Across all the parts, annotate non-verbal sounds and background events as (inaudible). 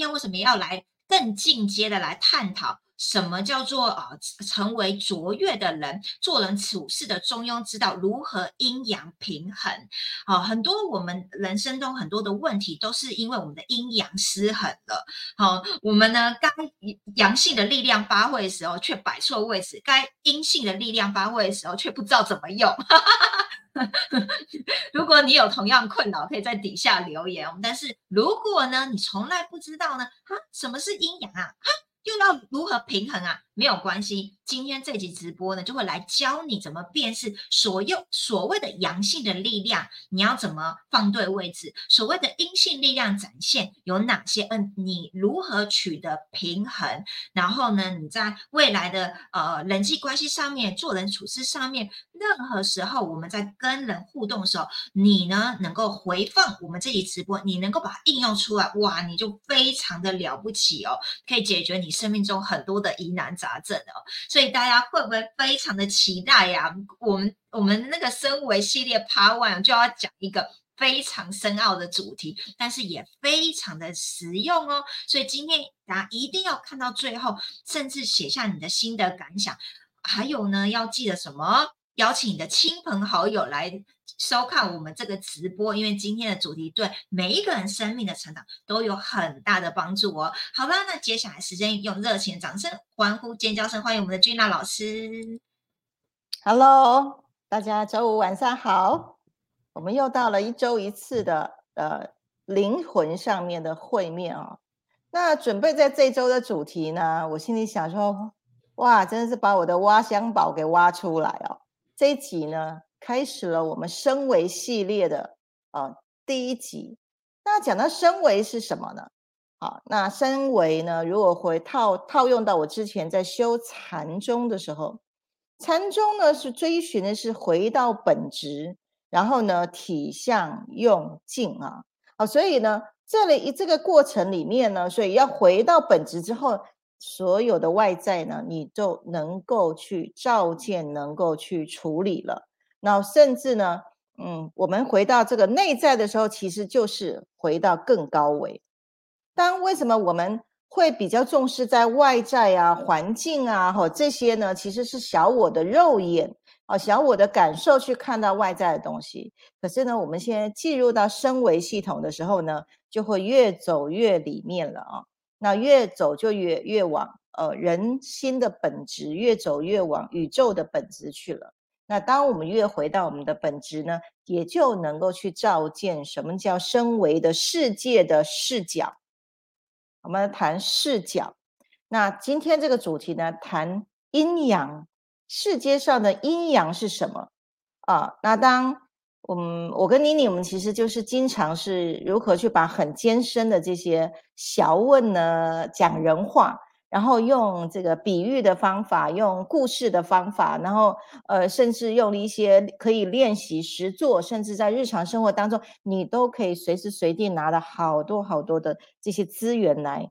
天为什么要来更进阶的来探讨？什么叫做啊？成为卓越的人，做人处事的中庸之道，如何阴阳平衡？好，很多我们人生中很多的问题，都是因为我们的阴阳失衡了。好，我们呢，该阳性的力量发挥的时候，却摆错位置；该阴性的力量发挥的时候，却不知道怎么用。(laughs) 如果你有同样困扰，可以在底下留言。但是如果呢，你从来不知道呢？哈，什么是阴阳啊？哈？又要如何平衡啊？没有关系，今天这集直播呢，就会来教你怎么辨识所有所谓的阳性的力量，你要怎么放对位置；所谓的阴性力量展现有哪些？嗯，你如何取得平衡？然后呢，你在未来的呃人际关系上面、做人处事上面，任何时候我们在跟人互动的时候，你呢能够回放我们这集直播，你能够把它应用出来，哇，你就非常的了不起哦，可以解决你生命中很多的疑难杂。症哦，所以所以大家会不会非常的期待呀？我们我们那个身为系列 Part One 就要讲一个非常深奥的主题，但是也非常的实用哦。所以今天大家一定要看到最后，甚至写下你的心得感想。还有呢，要记得什么？邀请你的亲朋好友来。收看我们这个直播，因为今天的主题对每一个人生命的成长都有很大的帮助哦。好吧，那接下来时间用热情的掌声、欢呼、尖叫声欢迎我们的君娜老师。Hello，大家周五晚上好。我们又到了一周一次的呃灵魂上面的会面哦。那准备在这周的主题呢，我心里想说，哇，真的是把我的挖箱宝给挖出来哦。这一集呢。开始了我们升维系列的啊第一集。那讲到升维是什么呢？好，那升维呢，如果回套套用到我之前在修禅宗的时候，禅宗呢是追寻的是回到本质，然后呢体相用尽啊。好，所以呢这里这个过程里面呢，所以要回到本质之后，所有的外在呢，你就能够去照见，能够去处理了。那甚至呢，嗯，我们回到这个内在的时候，其实就是回到更高维。当为什么我们会比较重视在外在啊、环境啊，或这些呢？其实是小我的肉眼啊，小我的感受去看到外在的东西。可是呢，我们现在进入到升维系统的时候呢，就会越走越里面了啊。那越走就越越往呃人心的本质，越走越往宇宙的本质去了。那当我们越回到我们的本质呢，也就能够去照见什么叫身为的世界的视角。我们谈视角。那今天这个主题呢，谈阴阳。世界上的阴阳是什么啊？那当嗯，我跟妮妮，我们其实就是经常是如何去把很艰深的这些小问呢讲人话。然后用这个比喻的方法，用故事的方法，然后呃，甚至用一些可以练习实做，甚至在日常生活当中，你都可以随时随地拿了好多好多的这些资源来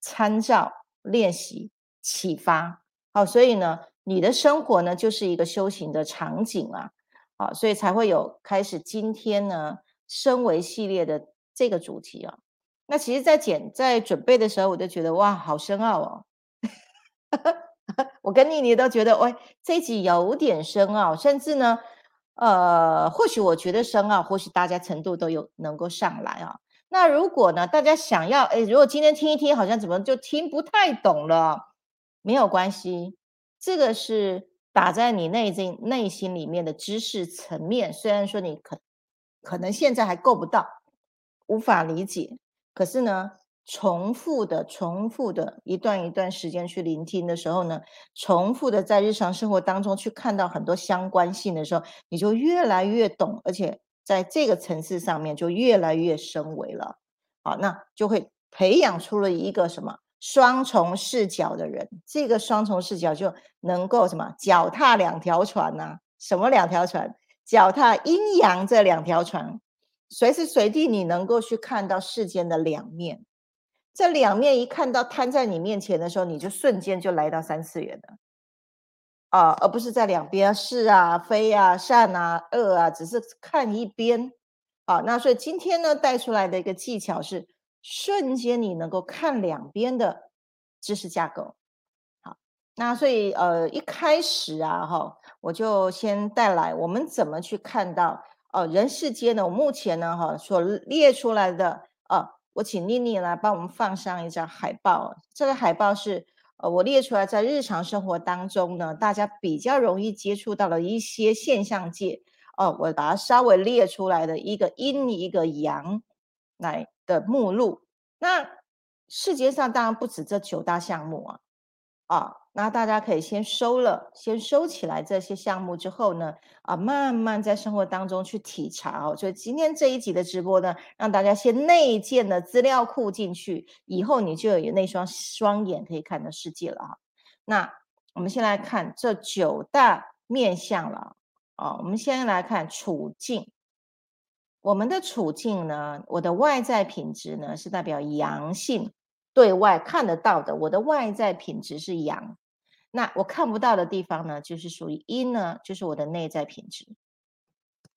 参照、练习、启发。好，所以呢，你的生活呢就是一个修行的场景啊。好，所以才会有开始今天呢，升为系列的这个主题啊。那其实，在剪在准备的时候，我就觉得哇，好深奥哦！(laughs) 我跟妮妮都觉得，喂，这一集有点深奥，甚至呢，呃，或许我觉得深奥，或许大家程度都有能够上来啊。那如果呢，大家想要，哎，如果今天听一听，好像怎么就听不太懂了，没有关系，这个是打在你内心内心里面的知识层面，虽然说你可可能现在还够不到，无法理解。可是呢，重复的、重复的一段一段时间去聆听的时候呢，重复的在日常生活当中去看到很多相关性的时候，你就越来越懂，而且在这个层次上面就越来越升维了。好，那就会培养出了一个什么双重视角的人，这个双重视角就能够什么脚踏两条船呢？什么两条船？脚踏阴阳这两条船。随时随地，你能够去看到世间的两面。这两面一看到摊在你面前的时候，你就瞬间就来到三次元了啊，而不是在两边是啊、非啊、善啊、恶啊，只是看一边啊。那所以今天呢，带出来的一个技巧是瞬间你能够看两边的知识架构。好，那所以呃一开始啊哈，我就先带来我们怎么去看到呃人世间呢？我目前呢哈所列出来的呃，我请妮妮来帮我们放上一张海报。这个海报是呃我列出来在日常生活当中呢，大家比较容易接触到的一些现象界。哦，我把它稍微列出来的一个阴一个阳来的目录。那世界上当然不止这九大项目啊，啊，那大家可以先收了，先收起来这些项目之后呢，啊，慢慢在生活当中去体察哦。所以今天这一集的直播呢，让大家先内建的资料库进去，以后你就有那双双眼可以看到世界了哈。那我们先来看这九大面相了。啊，我们先来看处境。我们的处境呢，我的外在品质呢是代表阳性，对外看得到的。我的外在品质是阳，那我看不到的地方呢，就是属于阴呢，就是我的内在品质。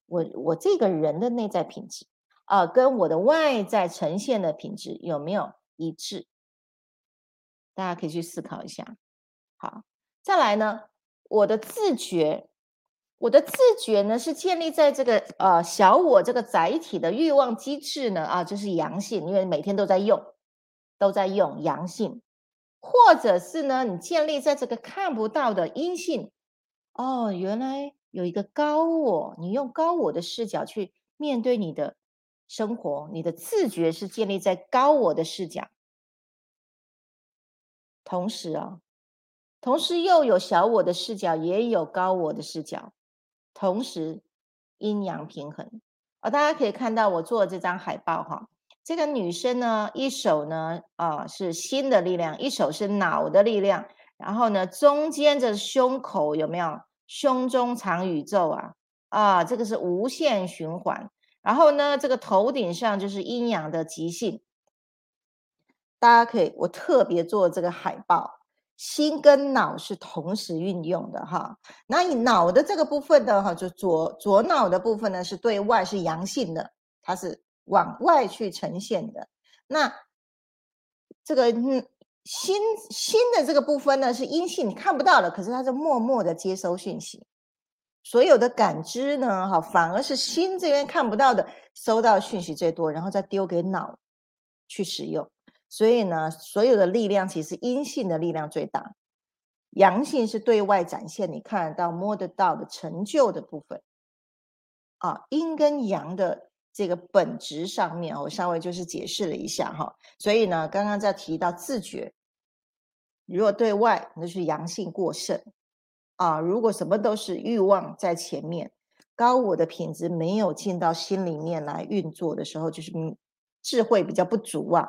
我我这个人的内在品质啊，跟我的外在呈现的品质有没有一致？大家可以去思考一下。好，再来呢，我的自觉。我的自觉呢，是建立在这个呃小我这个载体的欲望机制呢啊，就是阳性，因为每天都在用，都在用阳性，或者是呢，你建立在这个看不到的阴性，哦，原来有一个高我，你用高我的视角去面对你的生活，你的自觉是建立在高我的视角，同时啊，同时又有小我的视角，也有高我的视角。同时，阴阳平衡啊，大家可以看到我做的这张海报哈。这个女生呢，一手呢啊是心的力量，一手是脑的力量，然后呢中间这胸口有没有？胸中藏宇宙啊啊，这个是无限循环。然后呢，这个头顶上就是阴阳的极性。大家可以，我特别做这个海报。心跟脑是同时运用的哈，那你脑的这个部分的哈，就左左脑的部分呢，是对外是阳性的，它是往外去呈现的。那这个嗯心心的这个部分呢，是阴性，你看不到的，可是它是默默的接收讯息，所有的感知呢，哈，反而是心这边看不到的，收到讯息最多，然后再丢给脑去使用。所以呢，所有的力量其实阴性的力量最大，阳性是对外展现，你看得到、摸得到的成就的部分。啊，阴跟阳的这个本质上面，我稍微就是解释了一下哈。所以呢，刚刚在提到自觉，如果对外那是阳性过剩啊，如果什么都是欲望在前面，高我的品质没有进到心里面来运作的时候，就是智慧比较不足啊。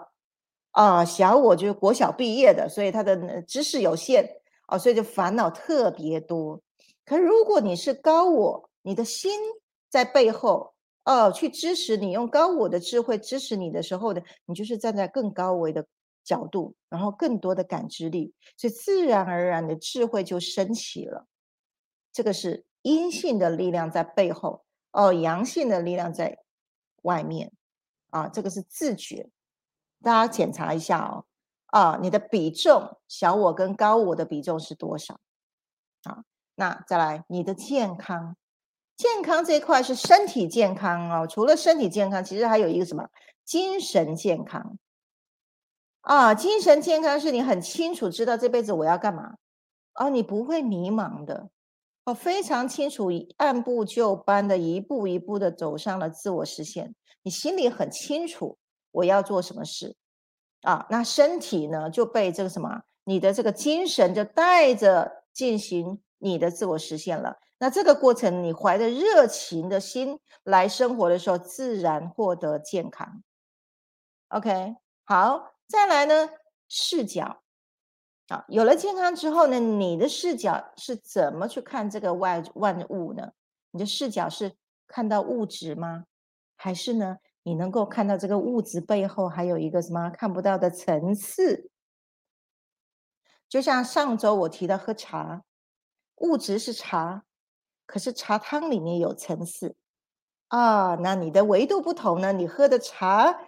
啊，小我就是国小毕业的，所以他的知识有限啊，所以就烦恼特别多。可如果你是高我，你的心在背后哦，去支持你，用高我的智慧支持你的时候呢，你就是站在更高维的角度，然后更多的感知力，所以自然而然的智慧就升起了。这个是阴性的力量在背后哦，阳性的力量在外面啊，这个是自觉。大家检查一下哦，啊，你的比重小我跟高我的比重是多少？啊，那再来你的健康，健康这一块是身体健康哦。除了身体健康，其实还有一个什么精神健康啊？精神健康是你很清楚知道这辈子我要干嘛哦，你不会迷茫的哦，非常清楚，按部就班的一步一步的走上了自我实现，你心里很清楚。我要做什么事啊？那身体呢就被这个什么，你的这个精神就带着进行你的自我实现了。那这个过程，你怀着热情的心来生活的时候，自然获得健康。OK，好，再来呢，视角啊，有了健康之后呢，你的视角是怎么去看这个外万物呢？你的视角是看到物质吗？还是呢？你能够看到这个物质背后还有一个什么看不到的层次？就像上周我提到喝茶，物质是茶，可是茶汤里面有层次啊。那你的维度不同呢？你喝的茶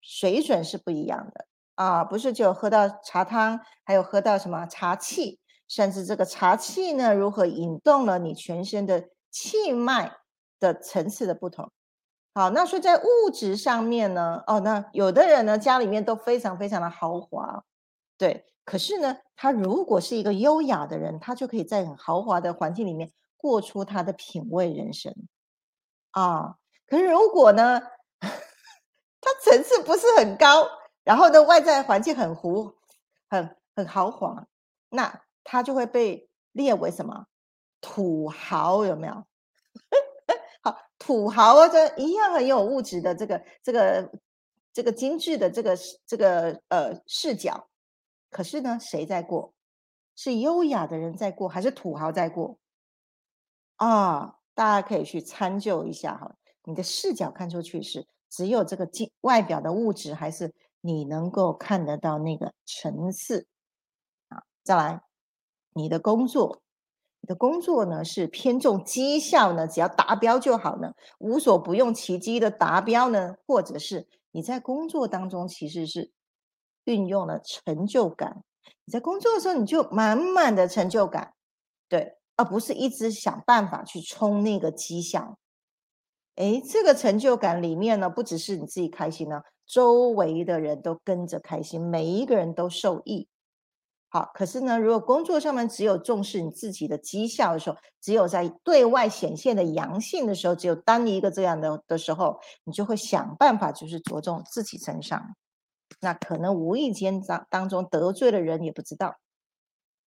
水准是不一样的啊，不是只有喝到茶汤，还有喝到什么茶气，甚至这个茶气呢，如何引动了你全身的气脉的层次的不同。好，那说在物质上面呢，哦，那有的人呢，家里面都非常非常的豪华，对，可是呢，他如果是一个优雅的人，他就可以在很豪华的环境里面过出他的品味人生啊。可是如果呢？(laughs) 他层次不是很高，然后呢，外在环境很糊，很很豪华，那他就会被列为什么土豪？有没有？(laughs) 好，土豪啊，这一样很有物质的这个这个这个精致的这个这个呃视角。可是呢，谁在过？是优雅的人在过，还是土豪在过？啊，大家可以去参究一下哈，你的视角看出去是。只有这个外外表的物质，还是你能够看得到那个层次啊？再来，你的工作，你的工作呢是偏重绩效呢？只要达标就好呢？无所不用其极的达标呢？或者是你在工作当中其实是运用了成就感？你在工作的时候你就满满的成就感，对，而不是一直想办法去冲那个绩效。哎，这个成就感里面呢，不只是你自己开心呢，周围的人都跟着开心，每一个人都受益。好，可是呢，如果工作上面只有重视你自己的绩效的时候，只有在对外显现的阳性的时候，只有单一个这样的的时候，你就会想办法就是着重自己身上，那可能无意间当当中得罪了人也不知道，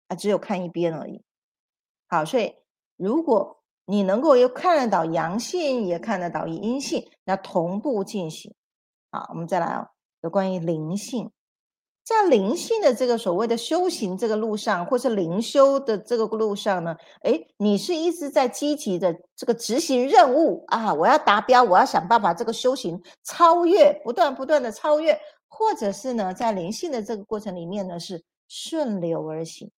啊，只有看一边而已。好，所以如果。你能够又看得到阳性，也看得到阴性，那同步进行。好，我们再来啊，有关于灵性，在灵性的这个所谓的修行这个路上，或是灵修的这个路上呢，哎，你是一直在积极的这个执行任务啊，我要达标，我要想办法这个修行超越，不断不断的超越，或者是呢，在灵性的这个过程里面呢，是顺流而行，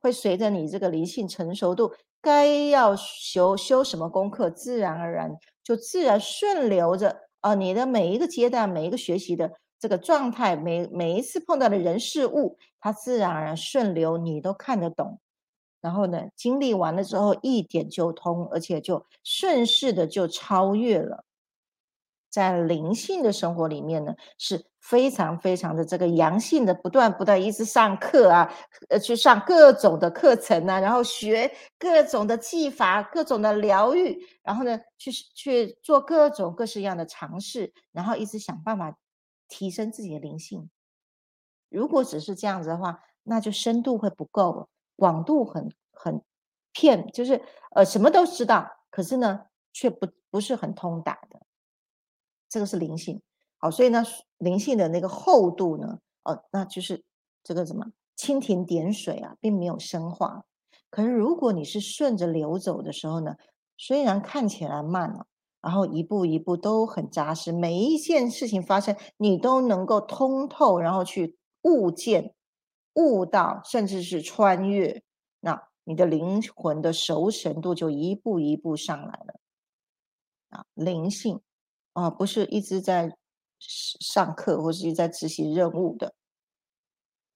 会随着你这个灵性成熟度。该要修修什么功课，自然而然就自然顺流着啊！你的每一个阶段，每一个学习的这个状态，每每一次碰到的人事物，它自然而然顺流，你都看得懂。然后呢，经历完了之后，一点就通，而且就顺势的就超越了。在灵性的生活里面呢，是非常非常的这个阳性的，不断不断一直上课啊，呃，去上各种的课程啊，然后学各种的技法、各种的疗愈，然后呢，去去做各种各式样的尝试，然后一直想办法提升自己的灵性。如果只是这样子的话，那就深度会不够，广度很很片，就是呃什么都知道，可是呢，却不不是很通达的。这个是灵性，好，所以呢，灵性的那个厚度呢，哦，那就是这个什么蜻蜓点水啊，并没有深化。可是如果你是顺着流走的时候呢，虽然看起来慢了，然后一步一步都很扎实，每一件事情发生，你都能够通透，然后去悟见、悟到，甚至是穿越，那你的灵魂的熟成度就一步一步上来了啊，灵性。啊，不是一直在上课或是在执行任务的，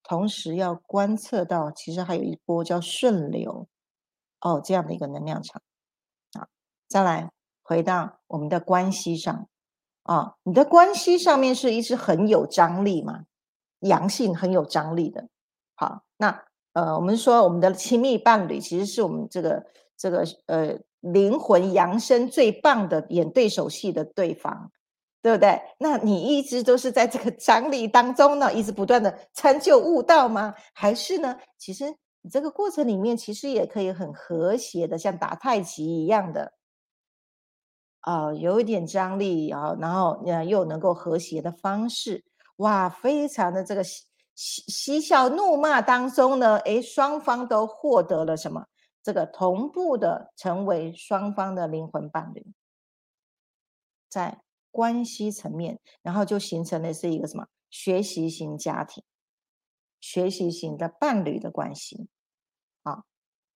同时要观测到，其实还有一波叫顺流哦这样的一个能量场啊。再来回到我们的关系上啊，你的关系上面是一直很有张力嘛，阳性很有张力的。好，那呃，我们说我们的亲密伴侣其实是我们这个这个呃。灵魂扬升最棒的演对手戏的对方，对不对？那你一直都是在这个张力当中呢，一直不断的参就悟道吗？还是呢？其实你这个过程里面，其实也可以很和谐的，像打太极一样的，啊，有一点张力啊，然后呃又能够和谐的方式，哇，非常的这个嬉嬉笑怒骂当中呢，诶，双方都获得了什么？这个同步的成为双方的灵魂伴侣，在关系层面，然后就形成的是一个什么学习型家庭、学习型的伴侣的关系。啊，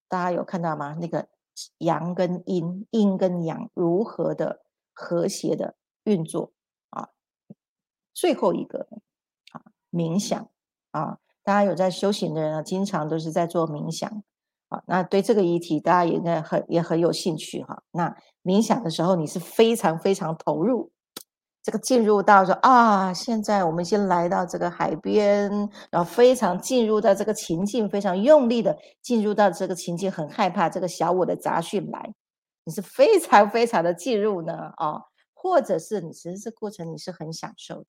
大家有看到吗？那个阳跟阴、阴跟阳如何的和谐的运作啊？最后一个啊，冥想啊，大家有在修行的人啊，经常都是在做冥想啊。那对这个议题，大家也应该很也很有兴趣哈。那冥想的时候，你是非常非常投入。这个进入到说啊，现在我们先来到这个海边，然后非常进入到这个情境，非常用力的进入到这个情境，很害怕这个小我的杂讯来，你是非常非常的进入呢啊，或者是你其实这过程你是很享受的，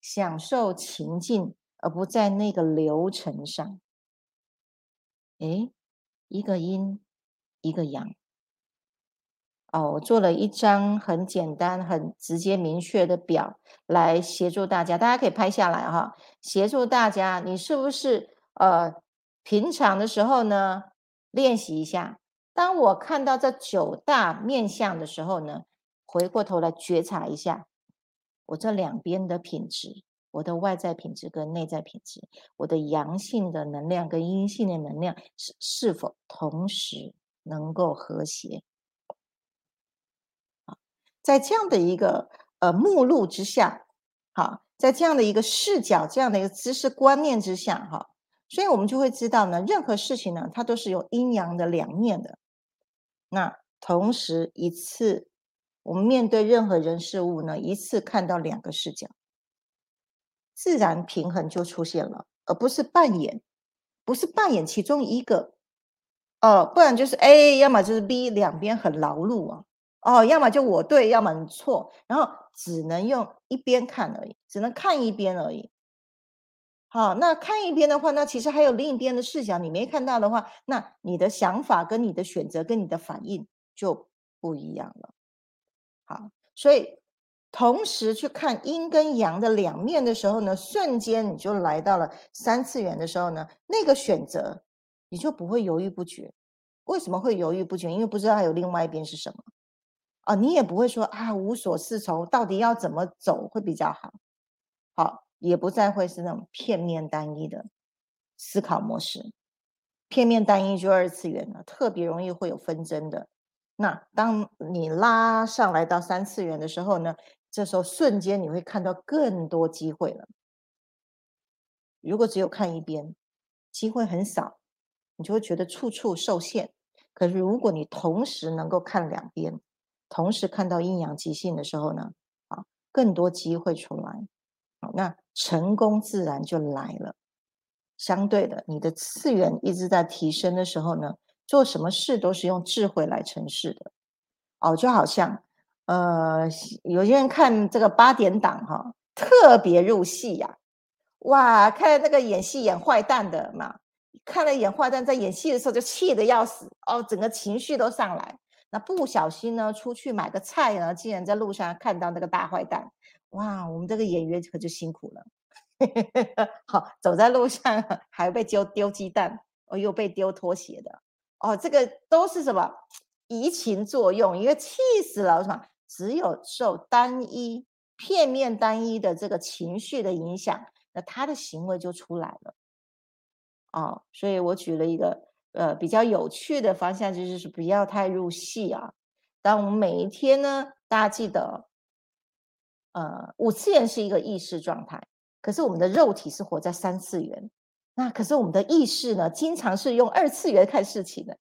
享受情境，而不在那个流程上。诶，一个阴，一个阳。哦，我做了一张很简单、很直接、明确的表来协助大家，大家可以拍下来哈。协助大家，你是不是呃平常的时候呢练习一下？当我看到这九大面相的时候呢，回过头来觉察一下我这两边的品质，我的外在品质跟内在品质，我的阳性的能量跟阴性的能量是是否同时能够和谐？在这样的一个呃目录之下，哈，在这样的一个视角、这样的一个知识观念之下，哈，所以我们就会知道呢，任何事情呢，它都是有阴阳的两面的。那同时一次，我们面对任何人事物呢，一次看到两个视角，自然平衡就出现了，而不是扮演，不是扮演其中一个，哦，不然就是 A，要么就是 B，两边很劳碌啊。哦，要么就我对，要么你错，然后只能用一边看而已，只能看一边而已。好，那看一边的话，那其实还有另一边的视角，你没看到的话，那你的想法跟你的选择跟你的反应就不一样了。好，所以同时去看阴跟阳的两面的时候呢，瞬间你就来到了三次元的时候呢，那个选择你就不会犹豫不决。为什么会犹豫不决？因为不知道还有另外一边是什么。啊，你也不会说啊无所适从，到底要怎么走会比较好？好，也不再会是那种片面单一的思考模式。片面单一就二次元了，特别容易会有纷争的。那当你拉上来到三次元的时候呢，这时候瞬间你会看到更多机会了。如果只有看一边，机会很少，你就会觉得处处受限。可是如果你同时能够看两边，同时看到阴阳极性的时候呢，啊，更多机会出来，好，那成功自然就来了。相对的，你的次元一直在提升的时候呢，做什么事都是用智慧来成事的。哦，就好像，呃，有些人看这个八点档哈，特别入戏呀，哇，看那个演戏演坏蛋的嘛，看了演坏蛋在演戏的时候就气得要死，哦，整个情绪都上来。那不小心呢，出去买个菜呢，竟然在路上看到那个大坏蛋，哇，我们这个演员可就辛苦了。(laughs) 好，走在路上还被丢丢鸡蛋，哦，又被丢拖鞋的，哦，这个都是什么移情作用？因为气死了，什么？只有受单一、片面、单一的这个情绪的影响，那他的行为就出来了。哦，所以我举了一个。呃，比较有趣的方向就是不要太入戏啊。当我们每一天呢，大家记得，呃，五次元是一个意识状态，可是我们的肉体是活在三次元。那可是我们的意识呢，经常是用二次元看事情的。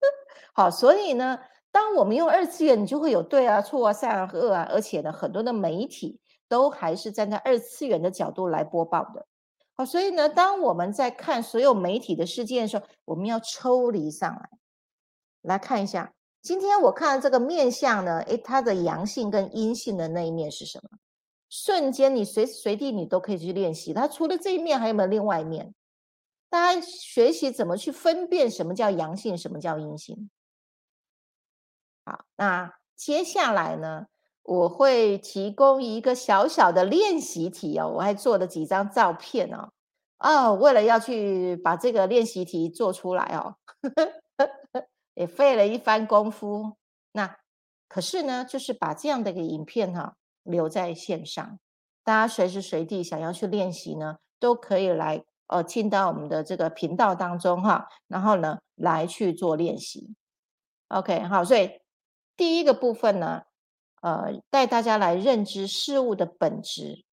(laughs) 好，所以呢，当我们用二次元，你就会有对啊、错啊、善啊恶啊，而且呢，很多的媒体都还是站在二次元的角度来播报的。好，所以呢，当我们在看所有媒体的事件的时候，我们要抽离上来，来看一下，今天我看这个面相呢，诶，它的阳性跟阴性的那一面是什么？瞬间，你随时随地你都可以去练习。它除了这一面，还有没有另外一面？大家学习怎么去分辨什么叫阳性，什么叫阴性？好，那接下来呢？我会提供一个小小的练习题哦，我还做了几张照片哦，哦，为了要去把这个练习题做出来哦，(laughs) 也费了一番功夫。那可是呢，就是把这样的一个影片哈留在线上，大家随时随地想要去练习呢，都可以来呃进到我们的这个频道当中哈，然后呢来去做练习。OK，好，所以第一个部分呢。呃，带大家来认知事物的本质。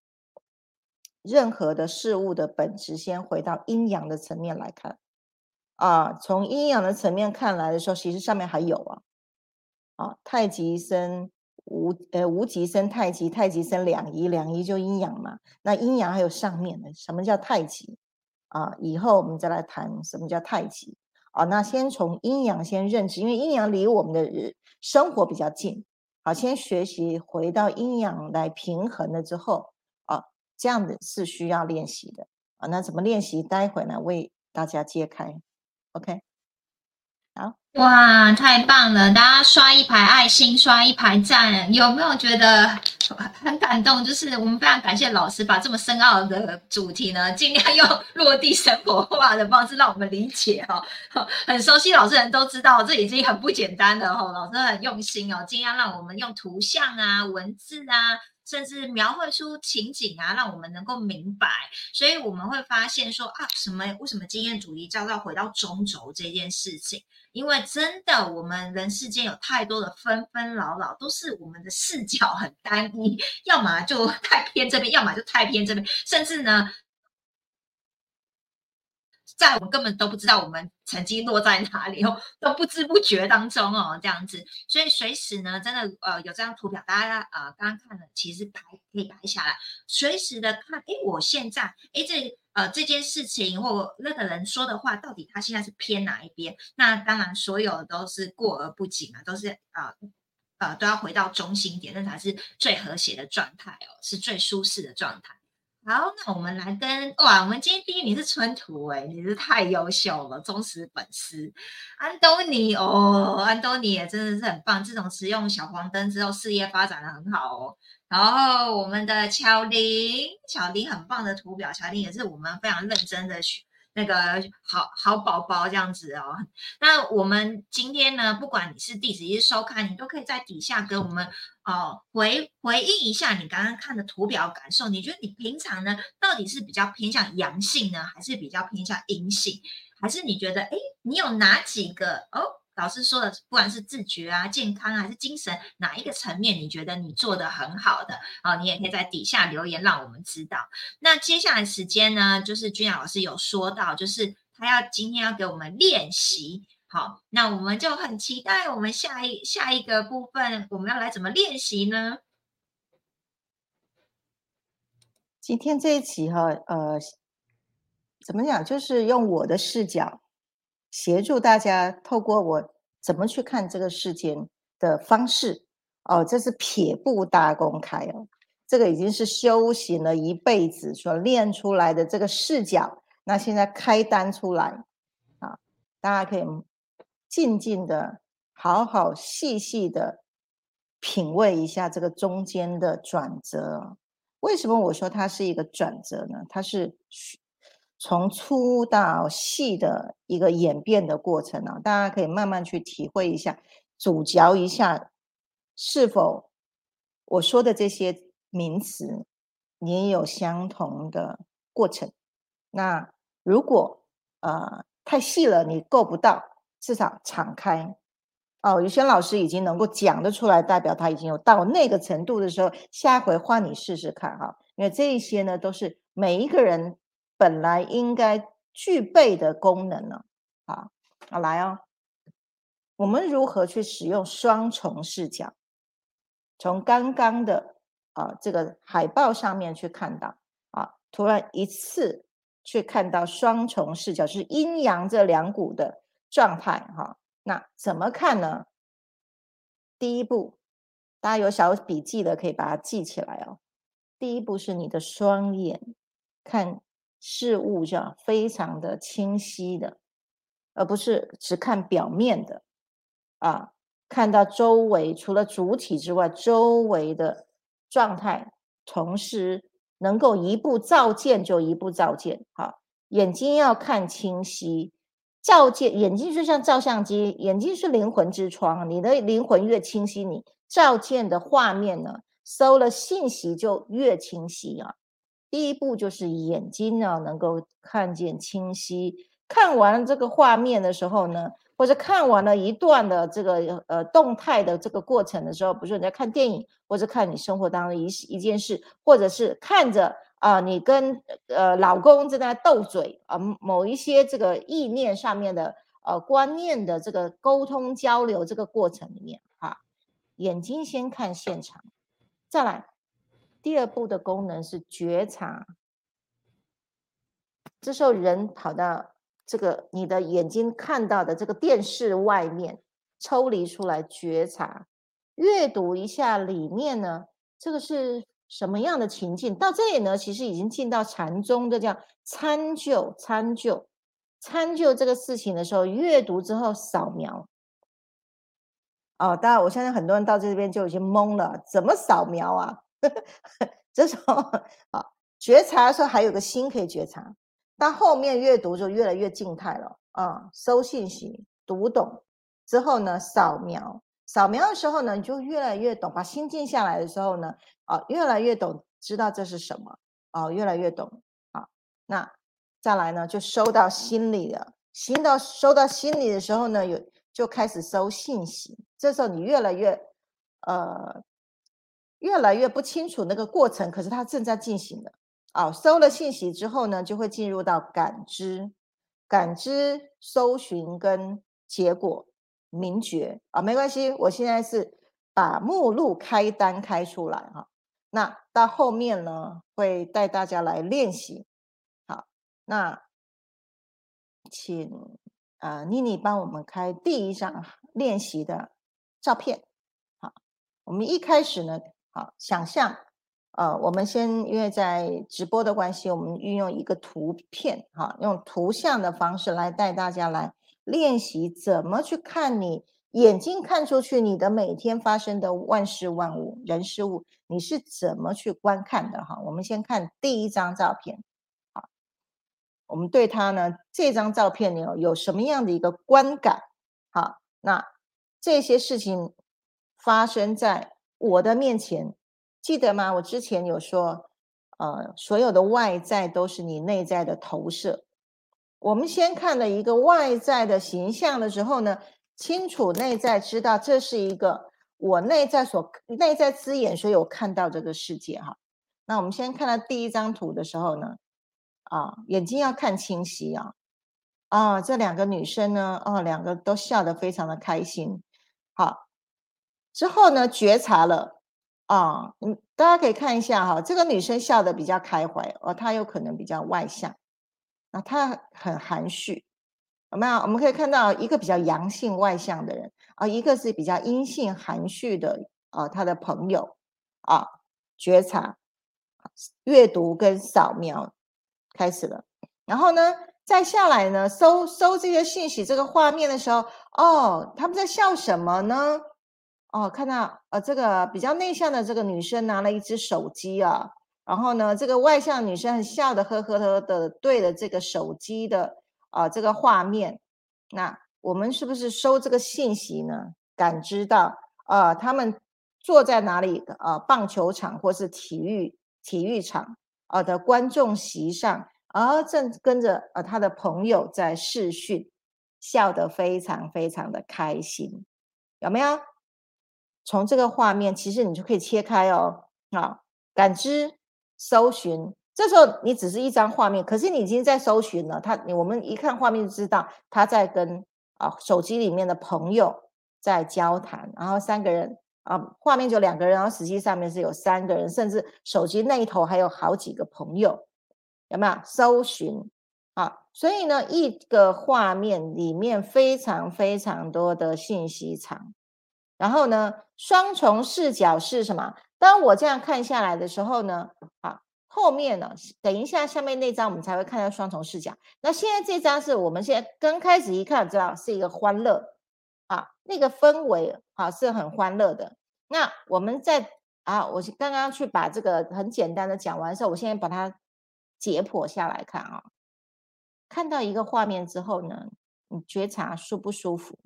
任何的事物的本质，先回到阴阳的层面来看。啊，从阴阳的层面看来的时候，其实上面还有啊，啊，太极生无，呃，无极生太极，太极生两仪，两仪就阴阳嘛。那阴阳还有上面的，什么叫太极？啊，以后我们再来谈什么叫太极。啊，那先从阴阳先认知，因为阴阳离我们的生活比较近。好，先学习回到阴阳来平衡了之后，啊，这样子是需要练习的。啊，那怎么练习？待会呢为大家揭开。OK。好哇，太棒了！大家刷一排爱心，刷一排赞，有没有觉得 (laughs) 很感动？就是我们非常感谢老师把这么深奥的主题呢，尽量用 (laughs) 落地生活化的方式让我们理解哈。很熟悉老师人都知道，这已经很不简单了哈。老师很用心哦，尽量让我们用图像啊、文字啊。甚至描绘出情景啊，让我们能够明白，所以我们会发现说啊，什么？为什么经验主义叫做回到中轴这件事情？因为真的，我们人世间有太多的纷纷扰扰，都是我们的视角很单一，(laughs) 要么就太偏这边，要么就太偏这边，甚至呢。在我们根本都不知道我们曾经落在哪里哦，都不知不觉当中哦，这样子，所以随时呢，真的呃有这张图表，大家呃刚刚看了，其实拍可以拍下来，随时的看，哎，我现在哎这呃这件事情或那个人说的话，到底他现在是偏哪一边？那当然所有的都是过而不及嘛，都是啊呃都要回到中心点，那才是最和谐的状态哦，是最舒适的状态。好，那我们来跟哇，我们今天第一名是春图哎，你是太优秀了，忠实粉丝，安东尼哦，安东尼也真的是很棒，自从使用小黄灯之后，事业发展的很好哦。然后我们的巧玲，巧玲很棒的图表，巧玲也是我们非常认真的学。那个好好宝宝这样子哦，那我们今天呢，不管你是第几次收看，你都可以在底下给我们哦回回应一下你刚刚看的图表感受。你觉得你平常呢，到底是比较偏向阳性呢，还是比较偏向阴性？还是你觉得，哎，你有哪几个哦？老师说的，不管是自觉啊、健康啊还是精神，哪一个层面你觉得你做的很好的啊？你也可以在底下留言，让我们知道。那接下来时间呢，就是君雅老师有说到，就是他要今天要给我们练习。好，那我们就很期待我们下一下一个部分，我们要来怎么练习呢？今天这一期哈，呃，怎么讲，就是用我的视角。协助大家透过我怎么去看这个世间的方式哦，这是撇步大公开哦，这个已经是修行了一辈子所练出来的这个视角，那现在开单出来啊，大家可以静静的、好好细细的品味一下这个中间的转折。为什么我说它是一个转折呢？它是。从粗到细的一个演变的过程啊，大家可以慢慢去体会一下，咀嚼一下，是否我说的这些名词，你也有相同的过程？那如果呃太细了，你够不到，至少敞开。哦，有些老师已经能够讲得出来，代表他已经有到那个程度的时候，下回换你试试看哈，因为这一些呢，都是每一个人。本来应该具备的功能呢？啊，好来哦，我们如何去使用双重视角？从刚刚的啊这个海报上面去看到啊，突然一次去看到双重视角，是阴阳这两股的状态哈。那怎么看呢？第一步，大家有小笔记的可以把它记起来哦。第一步是你的双眼看。事物叫非常的清晰的，而不是只看表面的啊，看到周围除了主体之外，周围的状态，同时能够一步照见就一步照见。好，眼睛要看清晰，照见眼睛就像照相机，眼睛是灵魂之窗，你的灵魂越清晰，你照见的画面呢，收了信息就越清晰啊。第一步就是眼睛呢，能够看见清晰，看完这个画面的时候呢，或者看完了一段的这个呃动态的这个过程的时候，比如说你在看电影，或者看你生活当中一一件事，或者是看着啊你跟呃老公正在斗嘴啊，某一些这个意念上面的呃观念的这个沟通交流这个过程里面哈，眼睛先看现场，再来第二步的功能是觉察，这时候人跑到。这个你的眼睛看到的这个电视外面，抽离出来觉察，阅读一下里面呢，这个是什么样的情境？到这里呢，其实已经进到禅宗的叫参究、参究、参究这个事情的时候，阅读之后扫描。哦，当然，我相信很多人到这边就已经懵了，怎么扫描啊？(laughs) 这时候啊，觉察的时候还有个心可以觉察。到后面阅读就越来越静态了啊，收信息、读懂之后呢，扫描，扫描的时候呢，你就越来越懂。把心静下来的时候呢，啊，越来越懂，知道这是什么啊，越来越懂啊。那再来呢，就收到心里了。心到收到心里的时候呢，有就开始收信息。这时候你越来越呃，越来越不清楚那个过程，可是它正在进行的。啊，收了信息之后呢，就会进入到感知、感知、搜寻跟结果、明觉啊，没关系，我现在是把目录开单开出来哈。那到后面呢，会带大家来练习。好，那请啊妮妮帮我们开第一张练习的照片。好，我们一开始呢，好想象。呃，我们先因为在直播的关系，我们运用一个图片，哈，用图像的方式来带大家来练习怎么去看你眼睛看出去你的每天发生的万事万物、人事物，你是怎么去观看的？哈，我们先看第一张照片，好，我们对它呢这张照片呢有什么样的一个观感？好，那这些事情发生在我的面前。记得吗？我之前有说，呃，所有的外在都是你内在的投射。我们先看了一个外在的形象的时候呢，清楚内在知道这是一个我内在所内在之眼所有看到这个世界哈。那我们先看到第一张图的时候呢，啊，眼睛要看清晰啊，啊，这两个女生呢，哦，两个都笑得非常的开心。好，之后呢，觉察了。啊，嗯，大家可以看一下哈，这个女生笑得比较开怀哦，她有可能比较外向，啊，她很含蓄，有没有？我们可以看到一个比较阳性外向的人啊，一个是比较阴性含蓄的啊，他的朋友啊，觉察、阅读跟扫描开始了，然后呢，再下来呢，搜搜这些信息这个画面的时候，哦，他们在笑什么呢？哦，看到呃，这个比较内向的这个女生拿了一只手机啊，然后呢，这个外向女生笑的呵呵呵的对着这个手机的啊这个画面，那我们是不是收这个信息呢？感知到啊，他们坐在哪里啊？棒球场或是体育体育场啊的观众席上，而正跟着呃他的朋友在视讯，笑得非常非常的开心，有没有？从这个画面，其实你就可以切开哦，啊，感知、搜寻。这时候你只是一张画面，可是你已经在搜寻了。他，我们一看画面就知道他在跟啊手机里面的朋友在交谈。然后三个人啊，画面就两个人，然后实际上面是有三个人，甚至手机那一头还有好几个朋友，有没有？搜寻啊，所以呢，一个画面里面非常非常多的信息场。然后呢，双重视角是什么？当我这样看下来的时候呢，啊，后面呢，等一下下面那张我们才会看到双重视角。那现在这张是我们现在刚开始一看知道是一个欢乐啊，那个氛围啊是很欢乐的。那我们在啊，我刚刚去把这个很简单的讲完之后，我现在把它解剖下来看啊，看到一个画面之后呢，你觉察舒不舒服？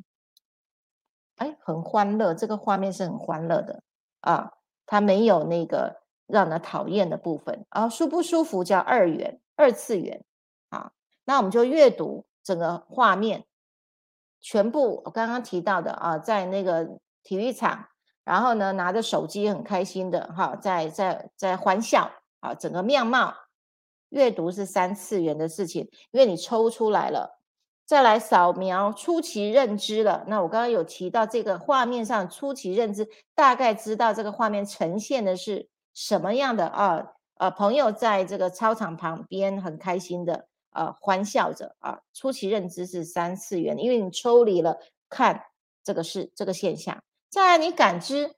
哎，很欢乐，这个画面是很欢乐的啊，它没有那个让人讨厌的部分啊，舒不舒服叫二元、二次元啊。那我们就阅读整个画面，全部我刚刚提到的啊，在那个体育场，然后呢拿着手机很开心的哈，在在在欢笑啊，整个面貌。阅读是三次元的事情，因为你抽出来了，再来扫描初期认知了。那我刚刚有提到这个画面上初期认知，大概知道这个画面呈现的是什么样的啊？呃，朋友在这个操场旁边很开心的呃欢笑着啊。初期认知是三次元，因为你抽离了看这个是这个现象。再来你感知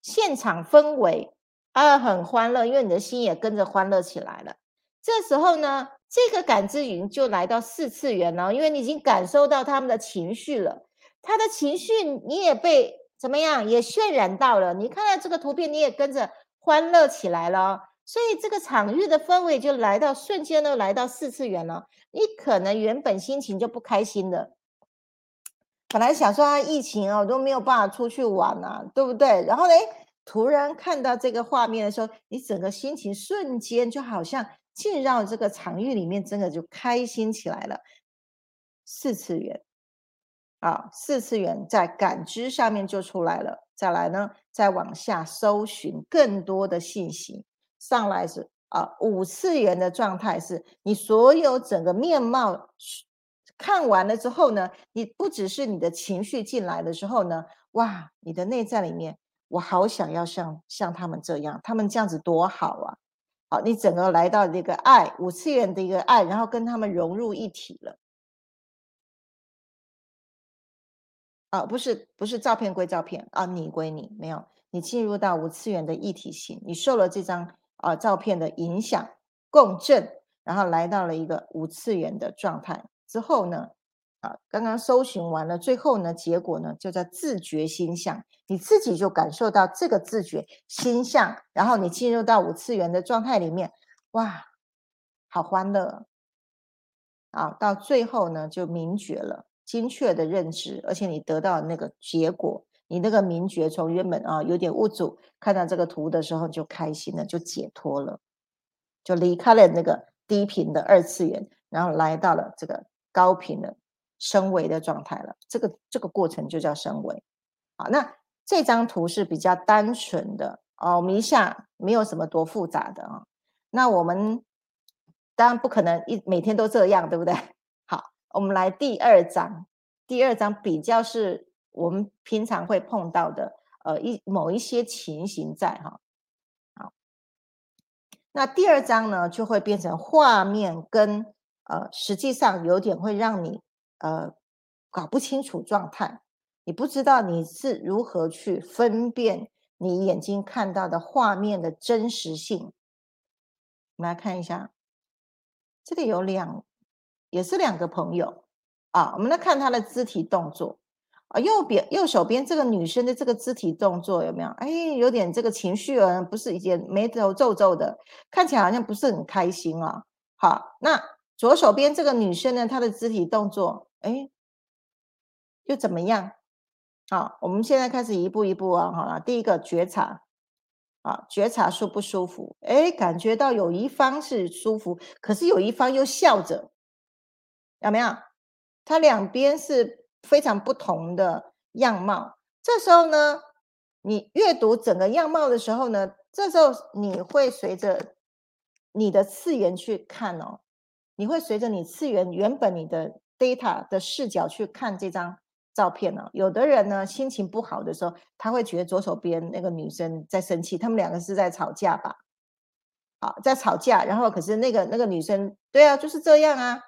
现场氛围啊，很欢乐，因为你的心也跟着欢乐起来了。这时候呢，这个感知云就来到四次元了，因为你已经感受到他们的情绪了，他的情绪你也被怎么样也渲染到了，你看到这个图片你也跟着欢乐起来了，所以这个场域的氛围就来到瞬间呢来到四次元了。你可能原本心情就不开心的，本来想说疫情啊我都没有办法出去玩啊，对不对？然后呢，突然看到这个画面的时候，你整个心情瞬间就好像。进入这个场域里面，真的就开心起来了。四次元啊，四次元在感知上面就出来了。再来呢，再往下搜寻更多的信息，上来是啊，五次元的状态是你所有整个面貌看完了之后呢，你不只是你的情绪进来的时候呢，哇，你的内在里面，我好想要像像他们这样，他们这样子多好啊！好，你整个来到这个爱五次元的一个爱，然后跟他们融入一体了。啊，不是不是照片归照片啊，你归你，没有你进入到五次元的一体性，你受了这张啊照片的影响共振，然后来到了一个五次元的状态之后呢？啊，刚刚搜寻完了，最后呢，结果呢，就叫自觉心象，你自己就感受到这个自觉心象，然后你进入到五次元的状态里面，哇，好欢乐啊！到最后呢，就明觉了，精确的认知，而且你得到那个结果，你那个明觉从原本啊有点无助，看到这个图的时候就开心了，就解脱了，就离开了那个低频的二次元，然后来到了这个高频的。升维的状态了，这个这个过程就叫升维。好，那这张图是比较单纯的哦，我们一下没有什么多复杂的啊。那我们当然不可能一每天都这样，对不对？(laughs) 好，我们来第二张，第二张比较是我们平常会碰到的，呃，一某一些情形在哈。好，那第二张呢就会变成画面跟呃，实际上有点会让你。呃，搞不清楚状态，你不知道你是如何去分辨你眼睛看到的画面的真实性。我们来看一下，这里有两，也是两个朋友啊。我们来看他的肢体动作啊，右边右手边这个女生的这个肢体动作有没有？哎，有点这个情绪啊，不是一件眉头皱皱的，看起来好像不是很开心啊。好，那左手边这个女生呢，她的肢体动作。哎，又怎么样？好，我们现在开始一步一步啊，好了，第一个觉察，啊，觉察舒不舒服？哎，感觉到有一方是舒服，可是有一方又笑着，有没有？它两边是非常不同的样貌。这时候呢，你阅读整个样貌的时候呢，这时候你会随着你的次元去看哦，你会随着你次元原本你的。Data 的视角去看这张照片呢？有的人呢心情不好的时候，他会觉得左手边那个女生在生气，他们两个是在吵架吧？好，在吵架，然后可是那个那个女生，对啊，就是这样啊，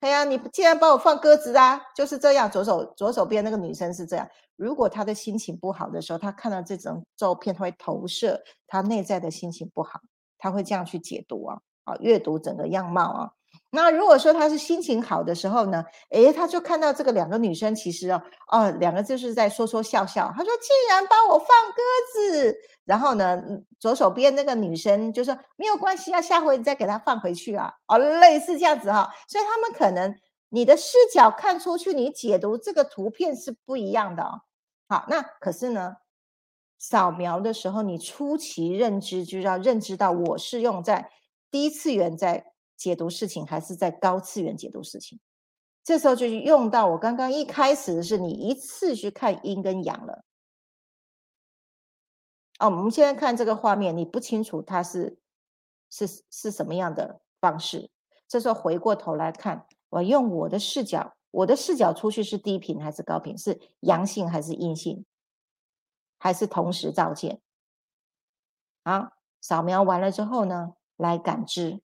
哎呀，你既然把我放鸽子啊，就是这样。左手左手边那个女生是这样。如果她的心情不好的时候，她看到这张照片，她会投射她内在的心情不好，她会这样去解读啊，啊，阅读整个样貌啊。那如果说他是心情好的时候呢，诶，他就看到这个两个女生，其实哦，哦，两个就是在说说笑笑。他说：“竟然把我放鸽子。”然后呢，左手边那个女生就说：“没有关系啊，下回你再给他放回去啊。”哦，类似这样子哈。所以他们可能你的视角看出去，你解读这个图片是不一样的哦。好，那可是呢，扫描的时候你初期认知就要认知到我是用在第一次元在。解读事情还是在高次元解读事情，这时候就是用到我刚刚一开始的是你一次去看阴跟阳了。哦，我们现在看这个画面，你不清楚它是是是什么样的方式。这时候回过头来看，我用我的视角，我的视角出去是低频还是高频？是阳性还是阴性？还是同时照见？好，扫描完了之后呢，来感知，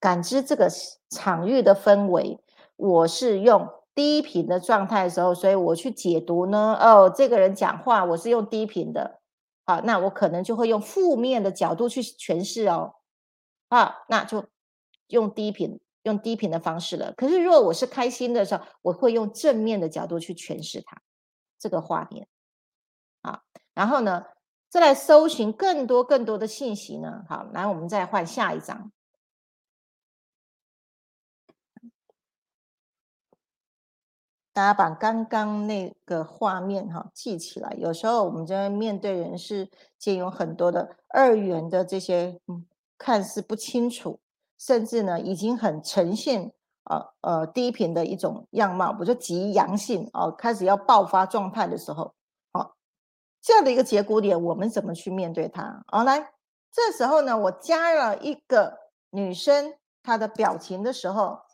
感知这个场域的氛围。我是用低频的状态的时候，所以我去解读呢。哦，这个人讲话，我是用低频的。好，那我可能就会用负面的角度去诠释哦。啊，那就用低频，用低频的方式了。可是如果我是开心的时候，我会用正面的角度去诠释它这个画面。啊，然后呢，再来搜寻更多更多的信息呢。好，来我们再换下一张。大家把刚刚那个画面哈记起来。有时候我们在面对人是借用很多的二元的这些，嗯，看似不清楚，甚至呢已经很呈现呃呃低频的一种样貌，我就极阳性哦，开始要爆发状态的时候，好，这样的一个节骨点，我们怎么去面对它？好，来，这时候呢，我加了一个女生她的表情的时候。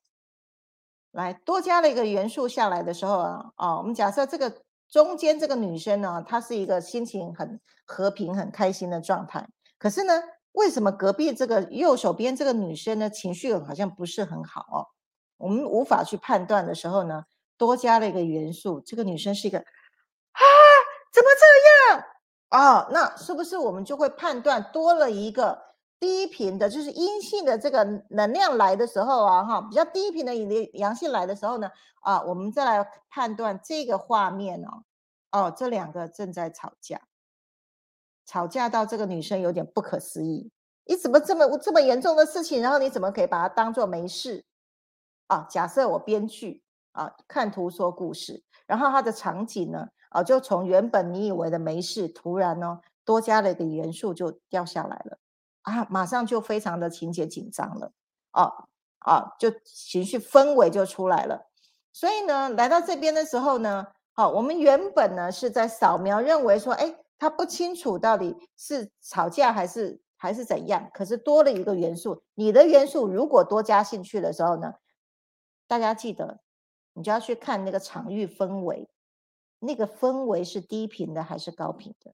来多加了一个元素下来的时候啊，哦，我们假设这个中间这个女生呢，她是一个心情很和平、很开心的状态。可是呢，为什么隔壁这个右手边这个女生呢，情绪好像不是很好哦？我们无法去判断的时候呢，多加了一个元素，这个女生是一个啊，怎么这样？哦，那是不是我们就会判断多了一个？低频的，就是阴性的这个能量来的时候啊，哈，比较低频的阳阳性来的时候呢，啊，我们再来判断这个画面哦，哦，这两个正在吵架，吵架到这个女生有点不可思议，你怎么这么这么严重的事情，然后你怎么可以把它当做没事？啊，假设我编剧啊，看图说故事，然后它的场景呢，啊，就从原本你以为的没事，突然呢多加了一个元素就掉下来了。啊，马上就非常的情节紧张了，哦，啊，就情绪氛围就出来了。所以呢，来到这边的时候呢，好，我们原本呢是在扫描，认为说，哎，他不清楚到底是吵架还是还是怎样。可是多了一个元素，你的元素如果多加进去的时候呢，大家记得，你就要去看那个场域氛围，那个氛围是低频的还是高频的。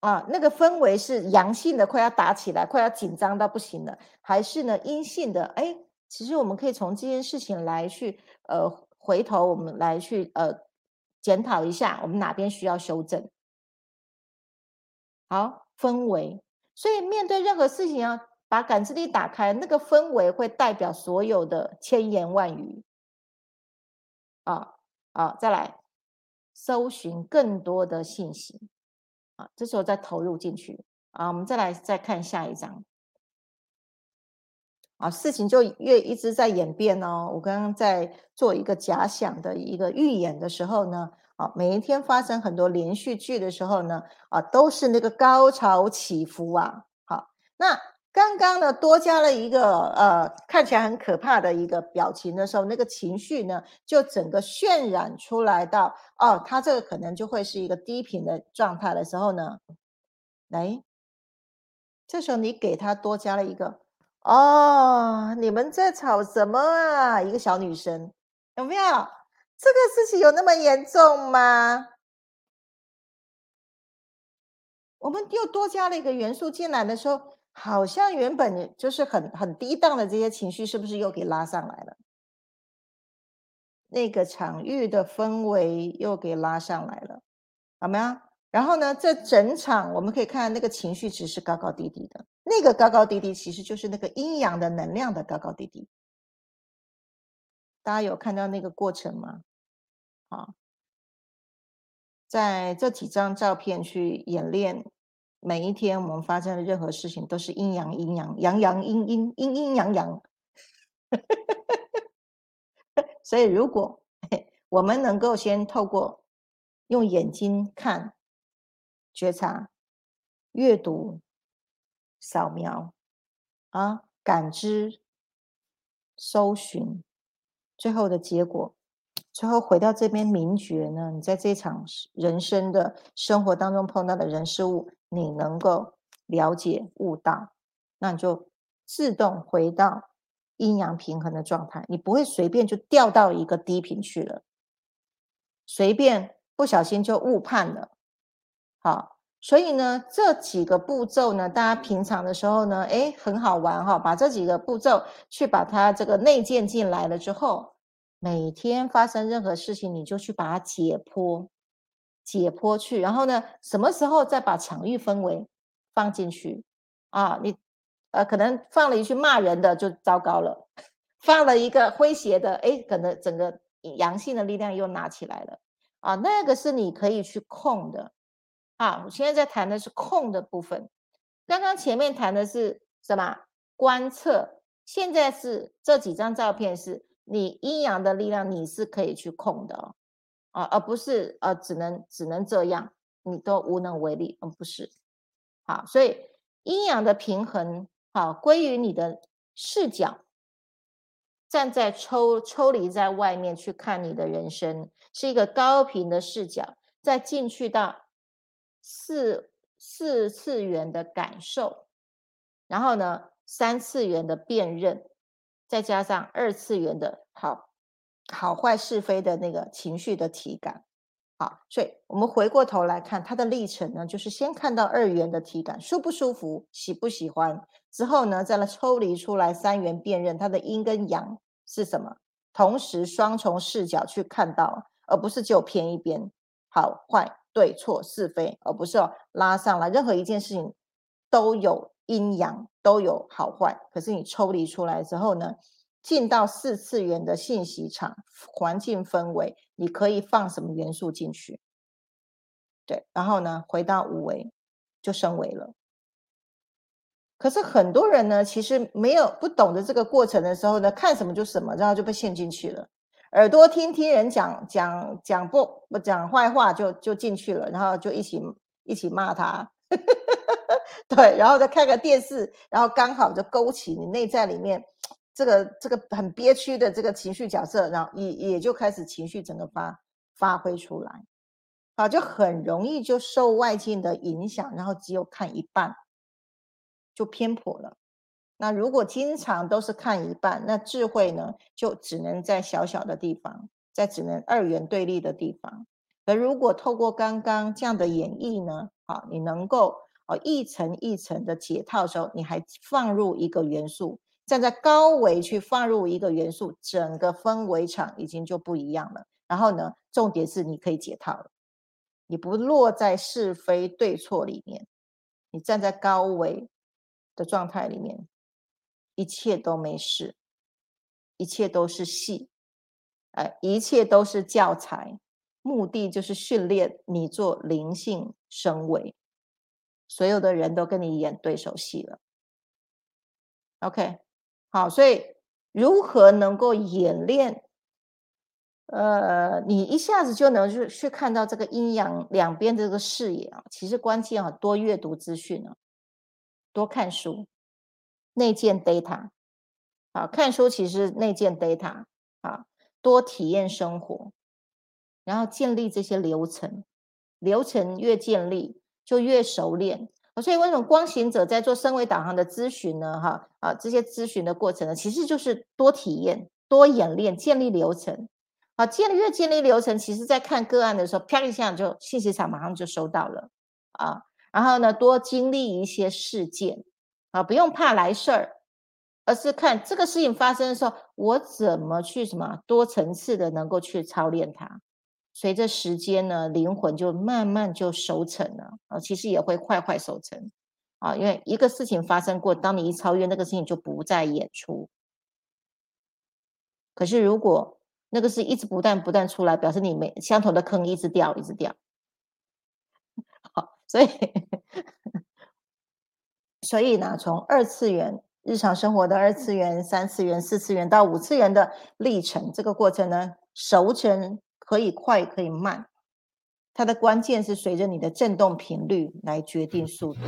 啊，那个氛围是阳性的，快要打起来，快要紧张到不行了，还是呢阴性的？哎，其实我们可以从这件事情来去，呃，回头我们来去呃检讨一下，我们哪边需要修正。好，氛围，所以面对任何事情啊，把感知力打开，那个氛围会代表所有的千言万语。啊啊，再来搜寻更多的信息。啊，这时候再投入进去啊，我们再来再看下一章啊，事情就越一直在演变哦。我刚刚在做一个假想的一个预演的时候呢，啊，每一天发生很多连续剧的时候呢，啊，都是那个高潮起伏啊。好，那。刚刚呢，多加了一个呃，看起来很可怕的一个表情的时候，那个情绪呢，就整个渲染出来到哦，他这个可能就会是一个低频的状态的时候呢，来，这时候你给他多加了一个哦，你们在吵什么啊？一个小女生有没有？这个事情有那么严重吗？我们又多加了一个元素进来的时候。好像原本就是很很低档的这些情绪，是不是又给拉上来了？那个场域的氛围又给拉上来了，好没有？然后呢，这整场我们可以看那个情绪值是高高低低的，那个高高低低其实就是那个阴阳的能量的高高低低。大家有看到那个过程吗？啊，在这几张照片去演练。每一天我们发生的任何事情都是阴阳阴阳阳阳阴阴阴阴阳阳，(laughs) 所以如果我们能够先透过用眼睛看、觉察、阅读、扫描啊、感知，搜寻，最后的结果，最后回到这边名觉呢？你在这场人生的生活当中碰到的人事物，你能够了解悟到，那你就自动回到阴阳平衡的状态，你不会随便就掉到一个低频去了，随便不小心就误判了。好。所以呢，这几个步骤呢，大家平常的时候呢，哎，很好玩哈。把这几个步骤去把它这个内建进来了之后，每天发生任何事情，你就去把它解剖，解剖去。然后呢，什么时候再把场域氛围放进去啊？你呃，可能放了一句骂人的就糟糕了，放了一个诙谐的，哎，可能整个阳性的力量又拿起来了啊。那个是你可以去控的。啊，我现在在谈的是控的部分。刚刚前面谈的是什么？观测。现在是这几张照片，是你阴阳的力量，你是可以去控的哦，啊，而不是呃，只能只能这样，你都无能为力。嗯，不是。好，所以阴阳的平衡，好，归于你的视角，站在抽抽离在外面去看你的人生，是一个高频的视角，再进去到。四四次元的感受，然后呢，三次元的辨认，再加上二次元的好好坏是非的那个情绪的体感，好，所以我们回过头来看它的历程呢，就是先看到二元的体感舒不舒服，喜不喜欢，之后呢，再来抽离出来三元辨认它的阴跟阳是什么，同时双重视角去看到，而不是只有偏一边，好坏。对错是非，而不是哦拉上来。任何一件事情都有阴阳，都有好坏。可是你抽离出来之后呢，进到四次元的信息场、环境氛围，你可以放什么元素进去？对，然后呢，回到五维就升维了。可是很多人呢，其实没有不懂得这个过程的时候呢，看什么就什么，然后就被陷进去了。耳朵听听人讲讲讲不不讲坏话就就进去了，然后就一起一起骂他，(laughs) 对，然后再看个电视，然后刚好就勾起你内在里面这个这个很憋屈的这个情绪角色，然后也也就开始情绪整个发发挥出来，啊，就很容易就受外境的影响，然后只有看一半就偏颇了。那如果经常都是看一半，那智慧呢，就只能在小小的地方，在只能二元对立的地方。而如果透过刚刚这样的演绎呢，好，你能够哦一层一层的解套的时候，你还放入一个元素，站在高维去放入一个元素，整个氛围场已经就不一样了。然后呢，重点是你可以解套了，你不落在是非对错里面，你站在高维的状态里面。一切都没事，一切都是戏，哎，一切都是教材，目的就是训练你做灵性升维。所有的人都跟你演对手戏了。OK，好，所以如何能够演练？呃，你一下子就能去去看到这个阴阳两边的这个视野啊。其实关键啊，多阅读资讯啊，多看书。内建 data，啊，看书其实内建 data，啊，多体验生活，然后建立这些流程，流程越建立就越熟练。所以为什么光行者在做升维导航的咨询呢？哈，啊，这些咨询的过程呢，其实就是多体验、多演练、建立流程。啊，建立越建立流程，其实在看个案的时候，啪一下就信息场马上就收到了，啊，然后呢，多经历一些事件。啊，不用怕来事儿，而是看这个事情发生的时候，我怎么去什么多层次的能够去操练它。随着时间呢，灵魂就慢慢就熟成了啊，其实也会快快熟成啊，因为一个事情发生过，当你一超越那个事情，就不再演出。可是如果那个是一直不断不断出来，表示你没相同的坑一直掉，一直掉。好，所以。所以呢，从二次元日常生活的二次元、三次元、四次元到五次元的历程，这个过程呢，熟成可以快可以慢，它的关键是随着你的振动频率来决定速度。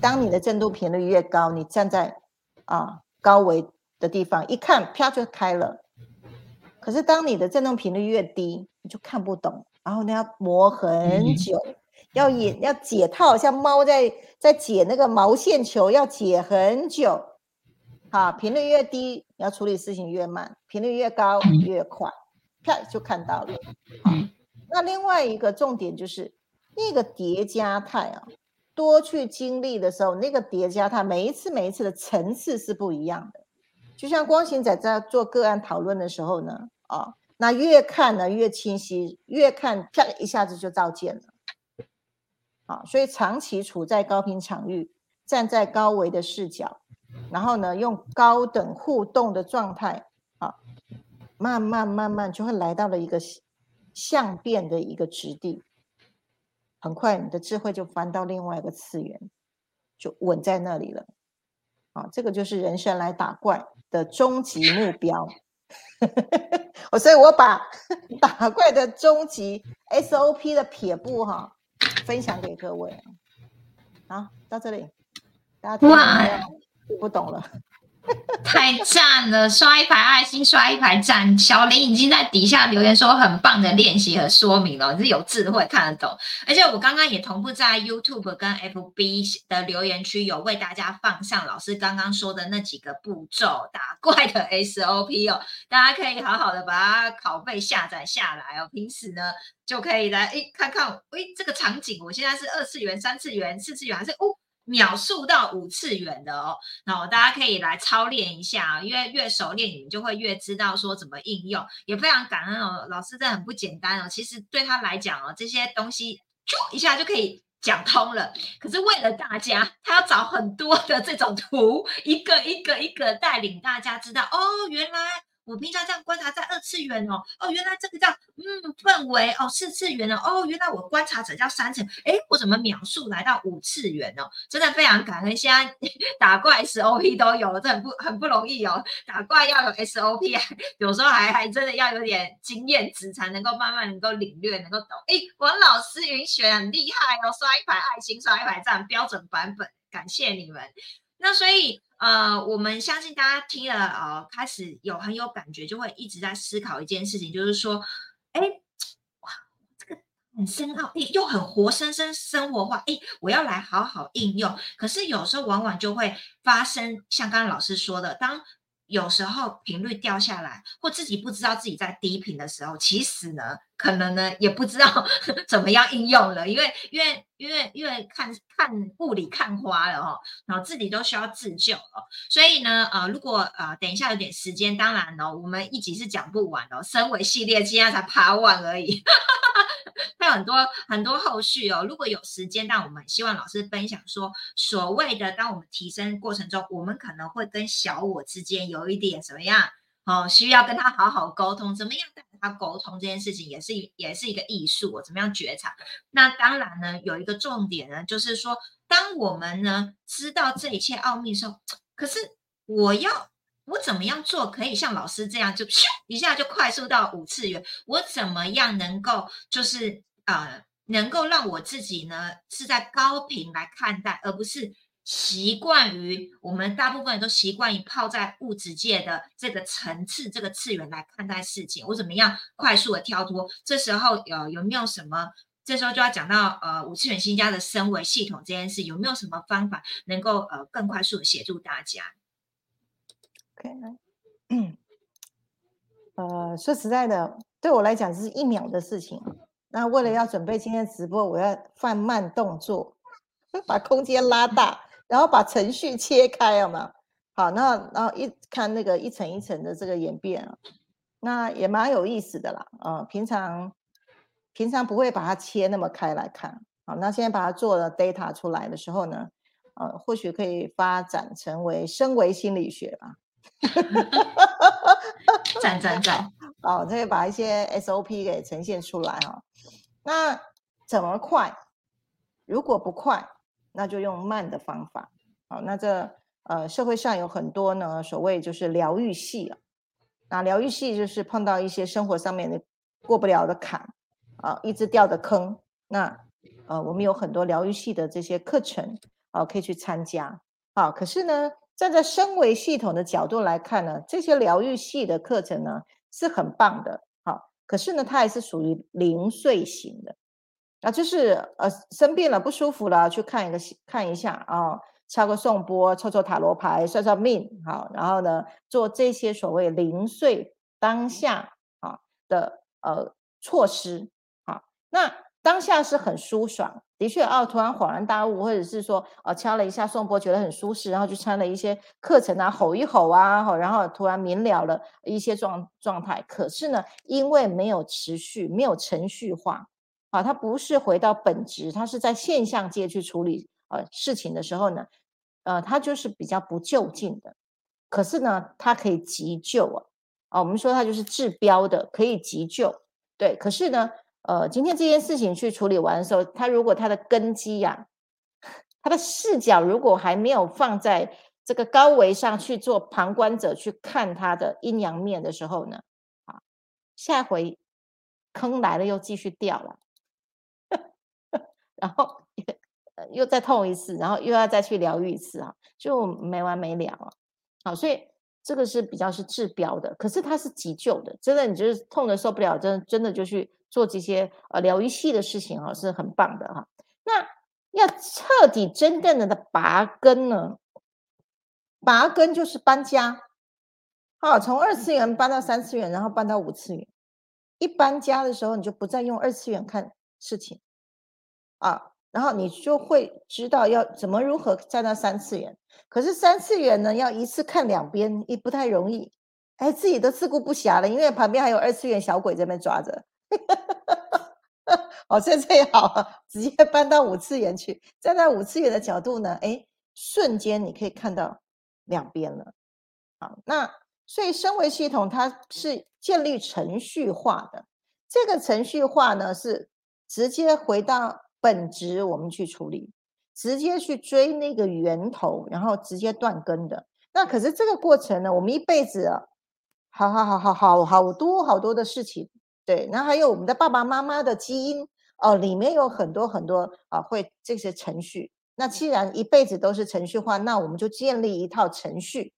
当你的振动频率越高，你站在啊高维的地方，一看啪就开了。可是当你的振动频率越低，你就看不懂，然后你要磨很久，要引要解套，像猫在在解那个毛线球，要解很久。好，频率越低，你要处理事情越慢；频率越高越快，啪就看到了。嗯，那另外一个重点就是那个叠加态啊。多去经历的时候，那个叠加，态每一次每一次的层次是不一样的。就像光行仔在做个案讨论的时候呢，啊，那越看呢越清晰，越看啪一下子就照见了。啊，所以长期处在高频场域，站在高维的视角，然后呢用高等互动的状态，啊，慢慢慢慢就会来到了一个相变的一个质地。很快，你的智慧就翻到另外一个次元，就稳在那里了。啊，这个就是人生来打怪的终极目标。我 (laughs) 所以，我把 (laughs) 打怪的终极 SOP 的撇步哈，分享给各位。好，到这里，大家听不懂了。(laughs) 太赞了！刷一排爱心，刷一排赞。小林已经在底下留言说很棒的练习和说明了，你是有智慧，看得懂。而且我刚刚也同步在 YouTube 跟 FB 的留言区有为大家放上老师刚刚说的那几个步骤打怪的 (laughs) SOP 哦，大家可以好好的把它拷贝下载下来哦。平时呢就可以来诶看看，诶这个场景我现在是二次元、三次元、四次元还是哦？秒速到五次元的哦，然后大家可以来操练一下，因为越熟练，你们就会越知道说怎么应用，也非常感恩哦，老师这很不简单哦。其实对他来讲哦，这些东西就一下就可以讲通了。可是为了大家，他要找很多的这种图，一个一个一个带领大家知道哦，原来。我平常这样观察在二次元哦，哦，原来这个叫嗯氛围哦，四次元哦，哦，原来我观察者叫三层，哎，我怎么秒速来到五次元哦？真的非常感恩，现在 (laughs) 打怪 SOP 都有了，这很不很不容易哦。打怪要有 SOP，有时候还还真的要有点经验值才能够慢慢能够领略，能够懂。哎，王老师云雪很厉害哦，刷一排爱心，刷一排赞，标准版本，感谢你们。那所以。呃，我们相信大家听了，呃，开始有很有感觉，就会一直在思考一件事情，就是说，哎，哇，这个很深奥，哎，又很活生生生活化，哎，我要来好好应用。可是有时候往往就会发生，像刚刚老师说的，当有时候频率掉下来，或自己不知道自己在低频的时候，其实呢，可能呢也不知道 (laughs) 怎么样应用了，因为因为因为因为看看雾里看花了哈，然后自己都需要自救了，所以呢，呃，如果呃等一下有点时间，当然哦，我们一集是讲不完的，身为系列今天才爬完而已。(laughs) 还有很多很多后续哦，如果有时间，但我们希望老师分享说，所谓的当我们提升过程中，我们可能会跟小我之间有一点什么样哦，需要跟他好好沟通，怎么样跟他沟通这件事情，也是也是一个艺术，怎么样觉察？那当然呢，有一个重点呢，就是说，当我们呢知道这一切奥秘的时候，可是我要。我怎么样做可以像老师这样，就咻一下就快速到五次元？我怎么样能够就是呃，能够让我自己呢是在高频来看待，而不是习惯于我们大部分人都习惯于泡在物质界的这个层次、这个次元来看待事情。我怎么样快速的跳脱？这时候有有没有什么？这时候就要讲到呃五次元新家的升维系统这件事，有没有什么方法能够呃更快速的协助大家？嗯，呃，说实在的，对我来讲是一秒的事情。那为了要准备今天直播，我要放慢动作，(laughs) 把空间拉大，然后把程序 (laughs) 切开，了嘛？好，那然后一看那个一层一层的这个演变啊，那也蛮有意思的啦。啊，平常平常不会把它切那么开来看。好，那现在把它做了 data 出来的时候呢，呃，或许可以发展成为升维心理学吧。(laughs) 赞赞赞！哦，可以把一些 SOP 给呈现出来哈。那怎么快？如果不快，那就用慢的方法。好，那这呃社会上有很多呢，所谓就是疗愈系啊。那疗愈系就是碰到一些生活上面的过不了的坎啊，一直掉的坑。那呃，我们有很多疗愈系的这些课程啊，可以去参加。好，可是呢。站在升维系统的角度来看呢，这些疗愈系的课程呢是很棒的，好，可是呢，它还是属于零碎型的，啊，就是呃生病了不舒服了，去看一个看一下啊，敲个颂钵，抽抽塔罗牌，算算命，好，然后呢，做这些所谓零碎当下啊的呃措施，好，那当下是很舒爽。的确哦，突然恍然大悟，或者是说哦，敲了一下颂钵，觉得很舒适，然后就参了一些课程啊，吼一吼啊，吼然后突然明了了一些状状态。可是呢，因为没有持续，没有程序化，啊，它不是回到本质，它是在现象界去处理呃事情的时候呢，呃，它就是比较不就近的。可是呢，它可以急救啊，啊，我们说它就是治标的，可以急救。对，可是呢。呃，今天这件事情去处理完的时候，他如果他的根基呀，他的视角如果还没有放在这个高维上去做旁观者去看他的阴阳面的时候呢，啊，下回坑来了又继续掉了，然后又再痛一次，然后又要再去疗愈一次啊，就没完没了啊。好，所以这个是比较是治标的，可是它是急救的，真的，你就是痛的受不了，真的真的就去。做这些呃疗愈系的事情啊是很棒的哈。那要彻底真正的的拔根呢？拔根就是搬家，好，从二次元搬到三次元，然后搬到五次元。一搬家的时候，你就不再用二次元看事情啊，然后你就会知道要怎么如何站到三次元。可是三次元呢，要一次看两边也不太容易，哎，自己都自顾不暇了，因为旁边还有二次元小鬼在那边抓着。(laughs) 哦，这最好直接搬到五次元去，站在五次元的角度呢，哎，瞬间你可以看到两边了。好，那所以升维系统它是建立程序化的，这个程序化呢是直接回到本质，我们去处理，直接去追那个源头，然后直接断根的。那可是这个过程呢，我们一辈子，好好好好好好多好多的事情。对，那还有我们的爸爸妈妈的基因哦，里面有很多很多啊，会这些程序。那既然一辈子都是程序化，那我们就建立一套程序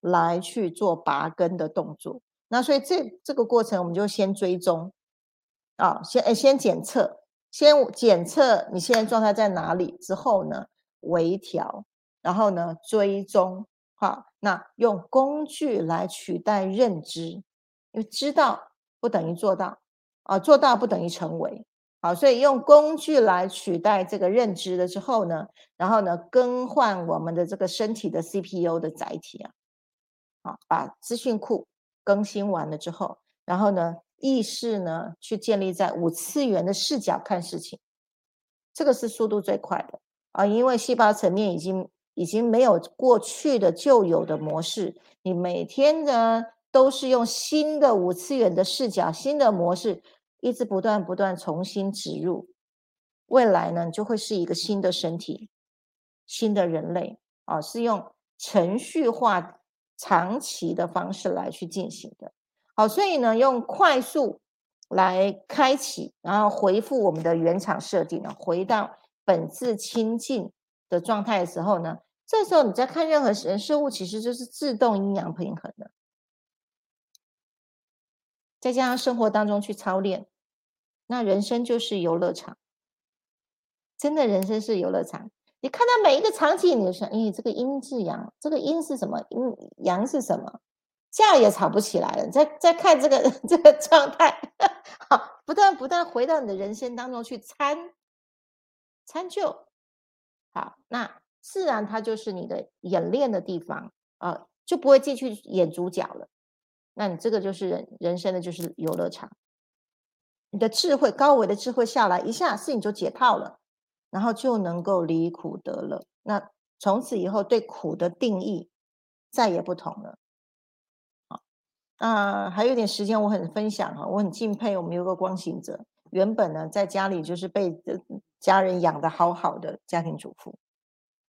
来去做拔根的动作。那所以这这个过程，我们就先追踪啊，先诶先检测，先检测你现在状态在哪里之后呢，微调，然后呢追踪，好，那用工具来取代认知，因为知道。不等于做到啊，做到不等于成为好，所以用工具来取代这个认知了之后呢，然后呢更换我们的这个身体的 CPU 的载体啊，好，把资讯库更新完了之后，然后呢意识呢去建立在五次元的视角看事情，这个是速度最快的啊，因为细胞层面已经已经没有过去的旧有的模式，你每天呢。都是用新的五次元的视角、新的模式，一直不断不断重新植入。未来呢，就会是一个新的身体、新的人类啊，是用程序化、长期的方式来去进行的。好，所以呢，用快速来开启，然后回复我们的原厂设定呢，回到本质清净的状态的时候呢，这时候你在看任何人事物，其实就是自动阴阳平衡的。再加上生活当中去操练，那人生就是游乐场。真的人生是游乐场，你看到每一个场景，你就说：“咦，这个阴是阳，这个阴是什么？阴阳是什么？”架也吵不起来了。再再看这个 (laughs) 这个状态，(laughs) 好，不断不断回到你的人生当中去参参就，好，那自然它就是你的演练的地方啊，就不会继续演主角了。那你这个就是人人生的就是游乐场，你的智慧高维的智慧下来，一下事情就解套了，然后就能够离苦得乐。那从此以后对苦的定义再也不同了。啊，还有点时间，我很分享哈，我很敬佩我们有个光行者，原本呢在家里就是被家人养的好好的家庭主妇，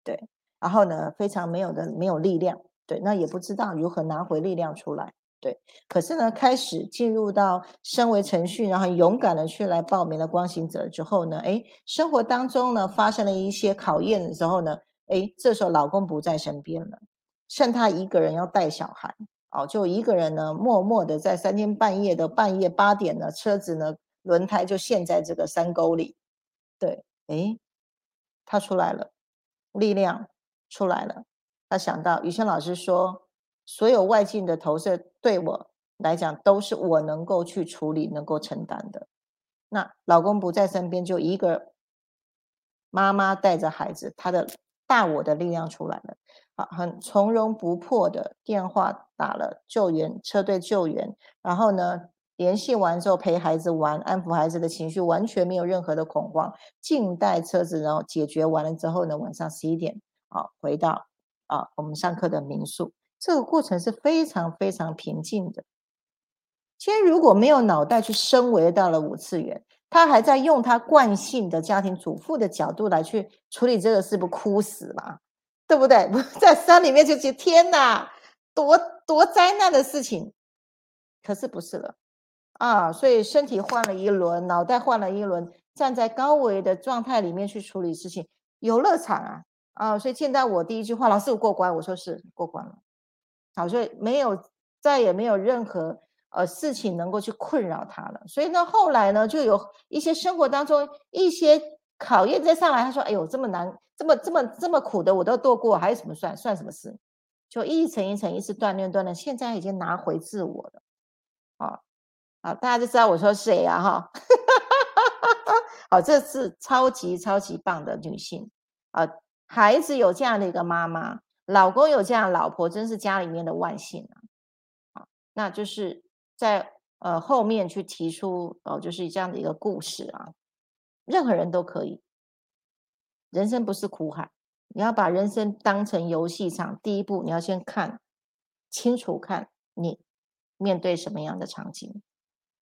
对，然后呢非常没有的没有力量，对，那也不知道如何拿回力量出来。对，可是呢，开始进入到身为程序，然后勇敢的去来报名了光行者之后呢，哎，生活当中呢发生了一些考验的时候呢，哎，这时候老公不在身边了，剩他一个人要带小孩，哦，就一个人呢，默默的在三天半夜的半夜八点呢，车子呢轮胎就陷在这个山沟里，对，诶，他出来了，力量出来了，他想到宇轩老师说，所有外境的投射对我来讲都是我能够去处理、能够承担的。那老公不在身边，就一个妈妈带着孩子，他的大我的力量出来了，啊，很从容不迫的电话打了救援车队救援，然后呢联系完之后陪孩子玩，安抚孩子的情绪，完全没有任何的恐慌，静待车子，然后解决完了之后呢，晚上十一点啊回到啊我们上课的民宿，这个过程是非常非常平静的。今天如果没有脑袋去升维到了五次元，他还在用他惯性的家庭主妇的角度来去处理这个事，不哭死了？对不对？(laughs) 在山里面就觉得天哪，多多灾难的事情。可是不是了啊，所以身体换了一轮，脑袋换了一轮，站在高维的状态里面去处理事情，游乐场啊啊！所以见到我第一句话，老师我过关，我说是过关了。好，所以没有再也没有任何。呃，事情能够去困扰他了，所以呢，后来呢，就有一些生活当中一些考验再上来。他说：“哎呦，这么难，这么这么这么苦的，我都度过，还有什么算算什么事？”就一层一层一次锻炼锻炼，现在已经拿回自我了。啊啊，大家就知道我说谁呀？哈，(laughs) 好，这是超级超级棒的女性啊！孩子有这样的一个妈妈，老公有这样的老婆，真是家里面的万幸啊！啊，那就是。在呃后面去提出哦，就是这样的一个故事啊，任何人都可以。人生不是苦海，你要把人生当成游戏场。第一步，你要先看清楚，看你面对什么样的场景，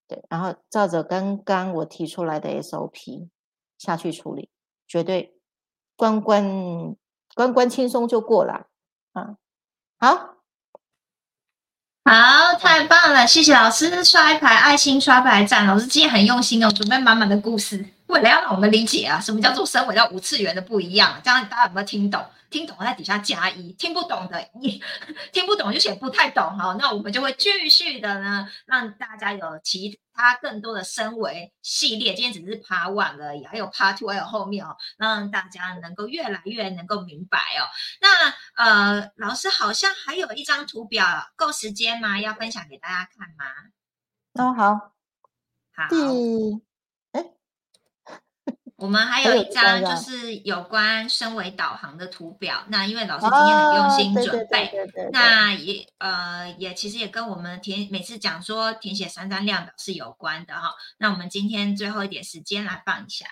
对，然后照着刚刚我提出来的 SOP 下去处理，绝对关关关关轻松就过了啊。好。好，太棒了！谢谢老师刷一排爱心，刷牌赞。老师今天很用心哦，准备满满的故事，为了要让我们理解啊，什么叫做身为到五次元的不一样。这样大家有没有听懂？听懂在底下加一，听不懂的一 (laughs) 听不懂就写不太懂哈。那我们就会继续的呢，让大家有其他更多的升维系列。今天只是 Part One 而已，还有 Part Two，还有后面哦，让大家能够越来越能够明白哦。那呃，老师好像还有一张图表，够时间吗？要分享给大家看吗？哦，好，好。第我们还有一张就是有关身为导航的图表，那因为老师今天很用心准备，那也呃也其实也跟我们填每次讲说填写三张量表是有关的哈。那我们今天最后一点时间来放一下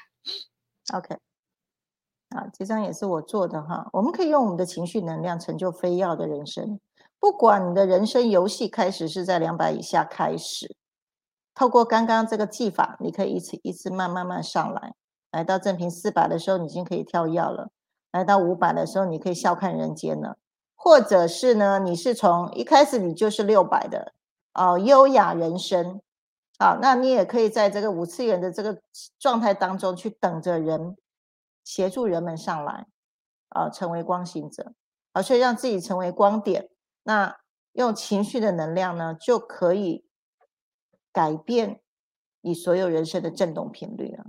，OK，啊，这张也是我做的哈。我们可以用我们的情绪能量成就非要的人生，不管你的人生游戏开始是在两百以下开始，透过刚刚这个技法，你可以一次一次慢慢慢上来。来到正频四百的时候，你已经可以跳跃了；来到五百的时候，你可以笑看人间了。或者是呢，你是从一开始你就是六百的哦，优雅人生啊，那你也可以在这个五次元的这个状态当中去等着人，协助人们上来啊，成为光行者，而所以让自己成为光点。那用情绪的能量呢，就可以改变你所有人生的振动频率了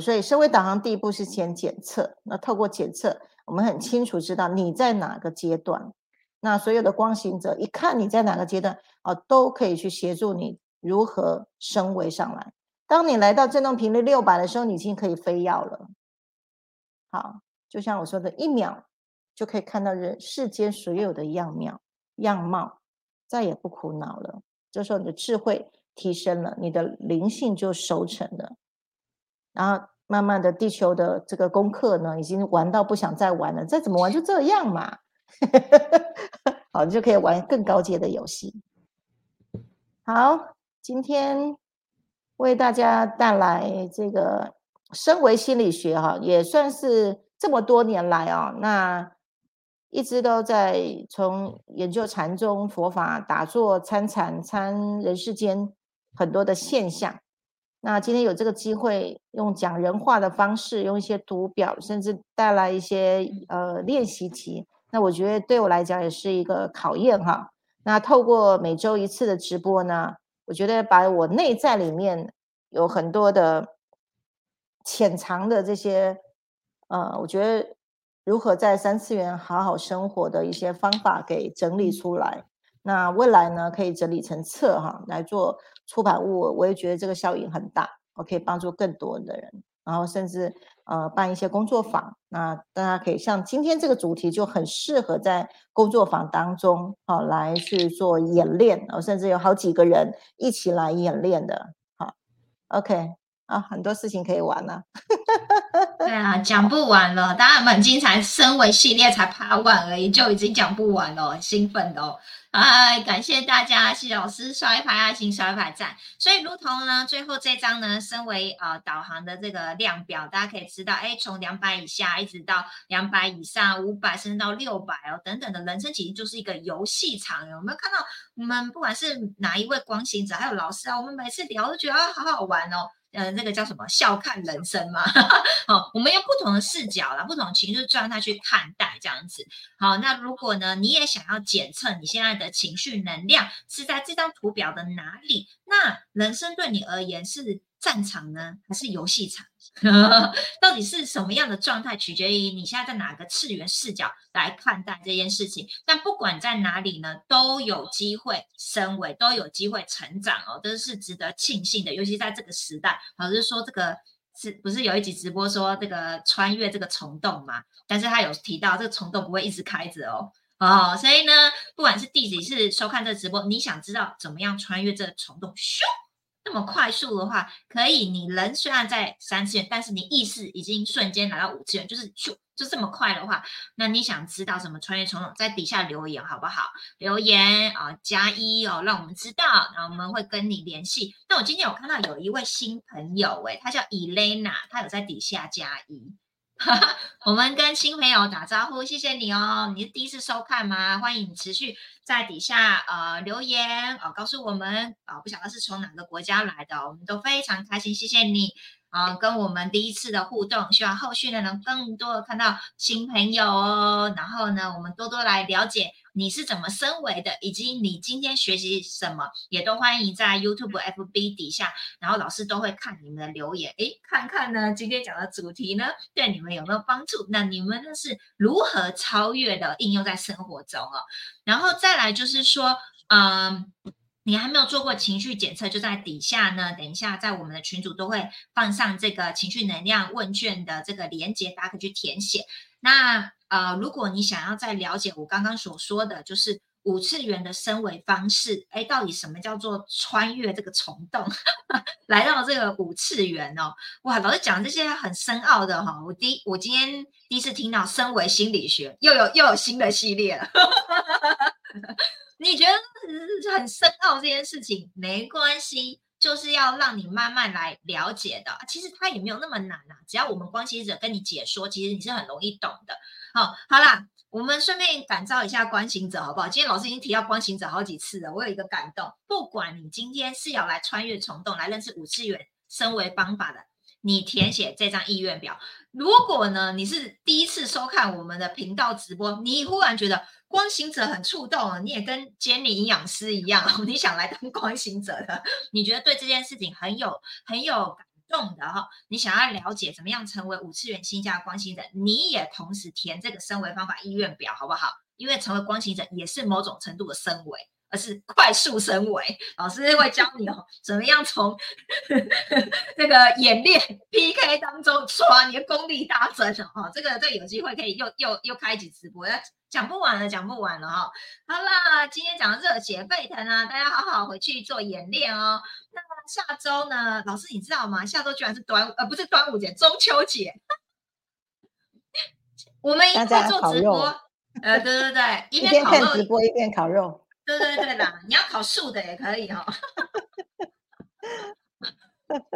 所以，身为导航第一步是先检测。那透过检测，我们很清楚知道你在哪个阶段。那所有的光行者一看你在哪个阶段，哦，都可以去协助你如何升维上来。当你来到振动频率六百的时候，你已经可以飞耀了。好，就像我说的，一秒就可以看到人世间所有的样貌，样貌再也不苦恼了。这时候你的智慧提升了，你的灵性就熟成了。然后慢慢的，地球的这个功课呢，已经玩到不想再玩了。再怎么玩就这样嘛，(laughs) 好，你就可以玩更高阶的游戏。好，今天为大家带来这个身为心理学哈，也算是这么多年来啊，那一直都在从研究禅宗佛法、打坐、参禅、参人世间很多的现象。那今天有这个机会，用讲人话的方式，用一些图表，甚至带来一些呃练习题，那。我觉得对我来讲也是一个考验哈。那透过每周一次的直播呢，我觉得把我内在里面有很多的潜藏的这些，呃，我觉得如何在三次元好好生活的一些方法给整理出来。那未来呢，可以整理成册哈来做出版物，我也觉得这个效应很大，我可以帮助更多的人。然后甚至呃办一些工作坊，那大家可以像今天这个主题就很适合在工作坊当中好来去做演练，然后甚至有好几个人一起来演练的，好，OK 啊，很多事情可以玩了。(laughs) 对啊，讲不完了，当然很精彩，身为系列才趴完而已，就已经讲不完了，兴奋哦。哎，感谢大家，谢老师刷一排爱心，刷一排赞。所以，如同呢，最后这张呢，身为呃导航的这个量表，大家可以知道，哎，从两百以下一直到两百以上，五百甚至到六百哦，等等的人生其实就是一个游戏场。有没有看到我们不管是哪一位光行者，还有老师啊，我们每次聊都觉得啊，好好玩哦。呃，那个叫什么？笑看人生嘛。(laughs) 好，我们用不同的视角啦，不同情绪状态去看待这样子。好，那如果呢，你也想要检测你现在的情绪能量是在这张图表的哪里？那人生对你而言是？战场呢，还是游戏场？(laughs) 到底是什么样的状态，取决于你现在在哪个次元视角来看待这件事情。但不管在哪里呢，都有机会升维，都有机会成长哦，都是值得庆幸的。尤其在这个时代，老师说这个是不是有一集直播说这个穿越这个虫洞嘛？但是他有提到这个虫洞不会一直开着哦，哦，所以呢，不管是弟子是收看这直播，你想知道怎么样穿越这个虫洞，咻！那么快速的话，可以，你人虽然在三次元，但是你意识已经瞬间来到五次元，就是就就这么快的话，那你想知道什么穿越虫洞，在底下留言好不好？留言啊，加一哦，让我们知道，然后我们会跟你联系。那我今天有看到有一位新朋友，诶，他叫 Elena，他有在底下加一。(laughs) 我们跟新朋友打招呼，谢谢你哦。你是第一次收看吗？欢迎你持续在底下呃留言哦，告诉我们啊，不晓得是从哪个国家来的，我们都非常开心，谢谢你。啊，跟我们第一次的互动，希望后续呢能更多的看到新朋友哦。然后呢，我们多多来了解你是怎么升维的，以及你今天学习什么，也都欢迎在 YouTube、FB 底下，然后老师都会看你们的留言，诶，看看呢今天讲的主题呢对你们有没有帮助？那你们呢是如何超越的应用在生活中哦？然后再来就是说，嗯。你还没有做过情绪检测，就在底下呢。等一下，在我们的群组都会放上这个情绪能量问卷的这个连接，大家可以去填写。那呃，如果你想要再了解我刚刚所说的就是五次元的升维方式，哎，到底什么叫做穿越这个虫洞，(laughs) 来到这个五次元哦？哇，老师讲这些很深奥的哈。我第我今天第一次听到升维心理学，又有又有新的系列了。(laughs) 你觉得很深奥这件事情没关系，就是要让你慢慢来了解的。其实它也没有那么难啊，只要我们观行者跟你解说，其实你是很容易懂的。好，好啦，我们顺便感召一下观行者，好不好？今天老师已经提到观行者好几次了，我有一个感动。不管你今天是要来穿越虫洞，来认识五次元升维方法的，你填写这张意愿表。如果呢，你是第一次收看我们的频道直播，你忽然觉得。光行者很触动，你也跟 Jenny 营养师一样，(laughs) 你想来当光行者的，你觉得对这件事情很有很有感动的哈，你想要了解怎么样成为五次元新加光行者，你也同时填这个升维方法意愿表，好不好？因为成为光行者也是某种程度的升维。而是快速升维，老师会教你哦，怎么样从 (laughs) 那个演练 PK 当中刷你的功力大增哦。这个这有机会可以又又又开一集直播，讲不完了，讲不完了哈。好啦，今天讲的热血沸腾啊，大家好好回去做演练哦。那下周呢，老师你知道吗？下周居然是端呃不是端午节，中秋节。我们一边做直播，呃对对对，一边看直播一边烤肉。对对对啦，你要考数的也可以哈。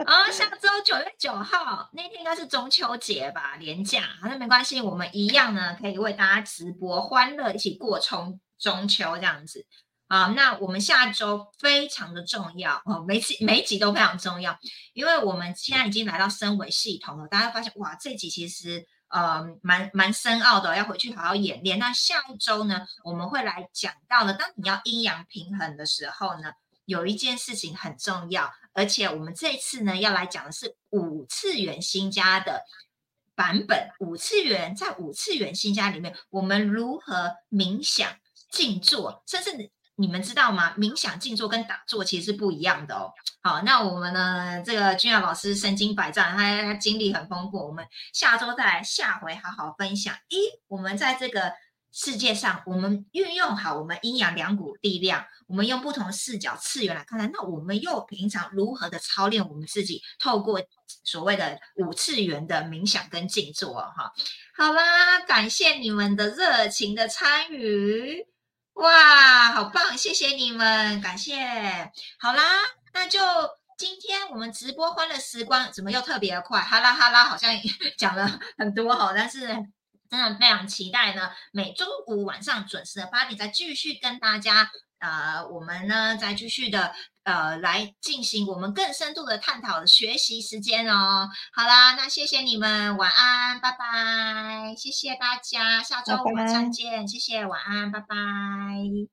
啊，下周九月九号那天应该是中秋节吧，连假，那没关系，我们一样呢，可以为大家直播欢乐，一起过中中秋这样子啊。那我们下周非常的重要哦，每集每集都非常重要，因为我们现在已经来到升维系统了，大家发现哇，这集其实。呃蛮蛮深奥的，要回去好好演练。那下一周呢，我们会来讲到呢，当你要阴阳平衡的时候呢，有一件事情很重要，而且我们这次呢要来讲的是五次元新家的。版本五次元，在五次元新家里面，我们如何冥想、静坐，甚至你们知道吗？冥想、静坐跟打坐其实是不一样的哦。好，那我们呢？这个君雅老师身经百战，他他经历很丰富，我们下周再来下回好好分享。一，我们在这个。世界上，我们运用好我们阴阳两股力量，我们用不同视角、次元来看待。那我们又平常如何的操练我们自己？透过所谓的五次元的冥想跟静坐，哈，好啦，感谢你们的热情的参与，哇，好棒，谢谢你们，感谢。好啦，那就今天我们直播欢乐时光怎么又特别快？哈啦哈啦，好像 (laughs) 讲了很多哈，但是。真的非常期待呢，每周五晚上准时的八点再继续跟大家，呃，我们呢再继续的呃来进行我们更深度的探讨的学习时间哦。好啦，那谢谢你们，晚安，拜拜，谢谢大家，下周五晚上见，谢谢，晚安，拜拜。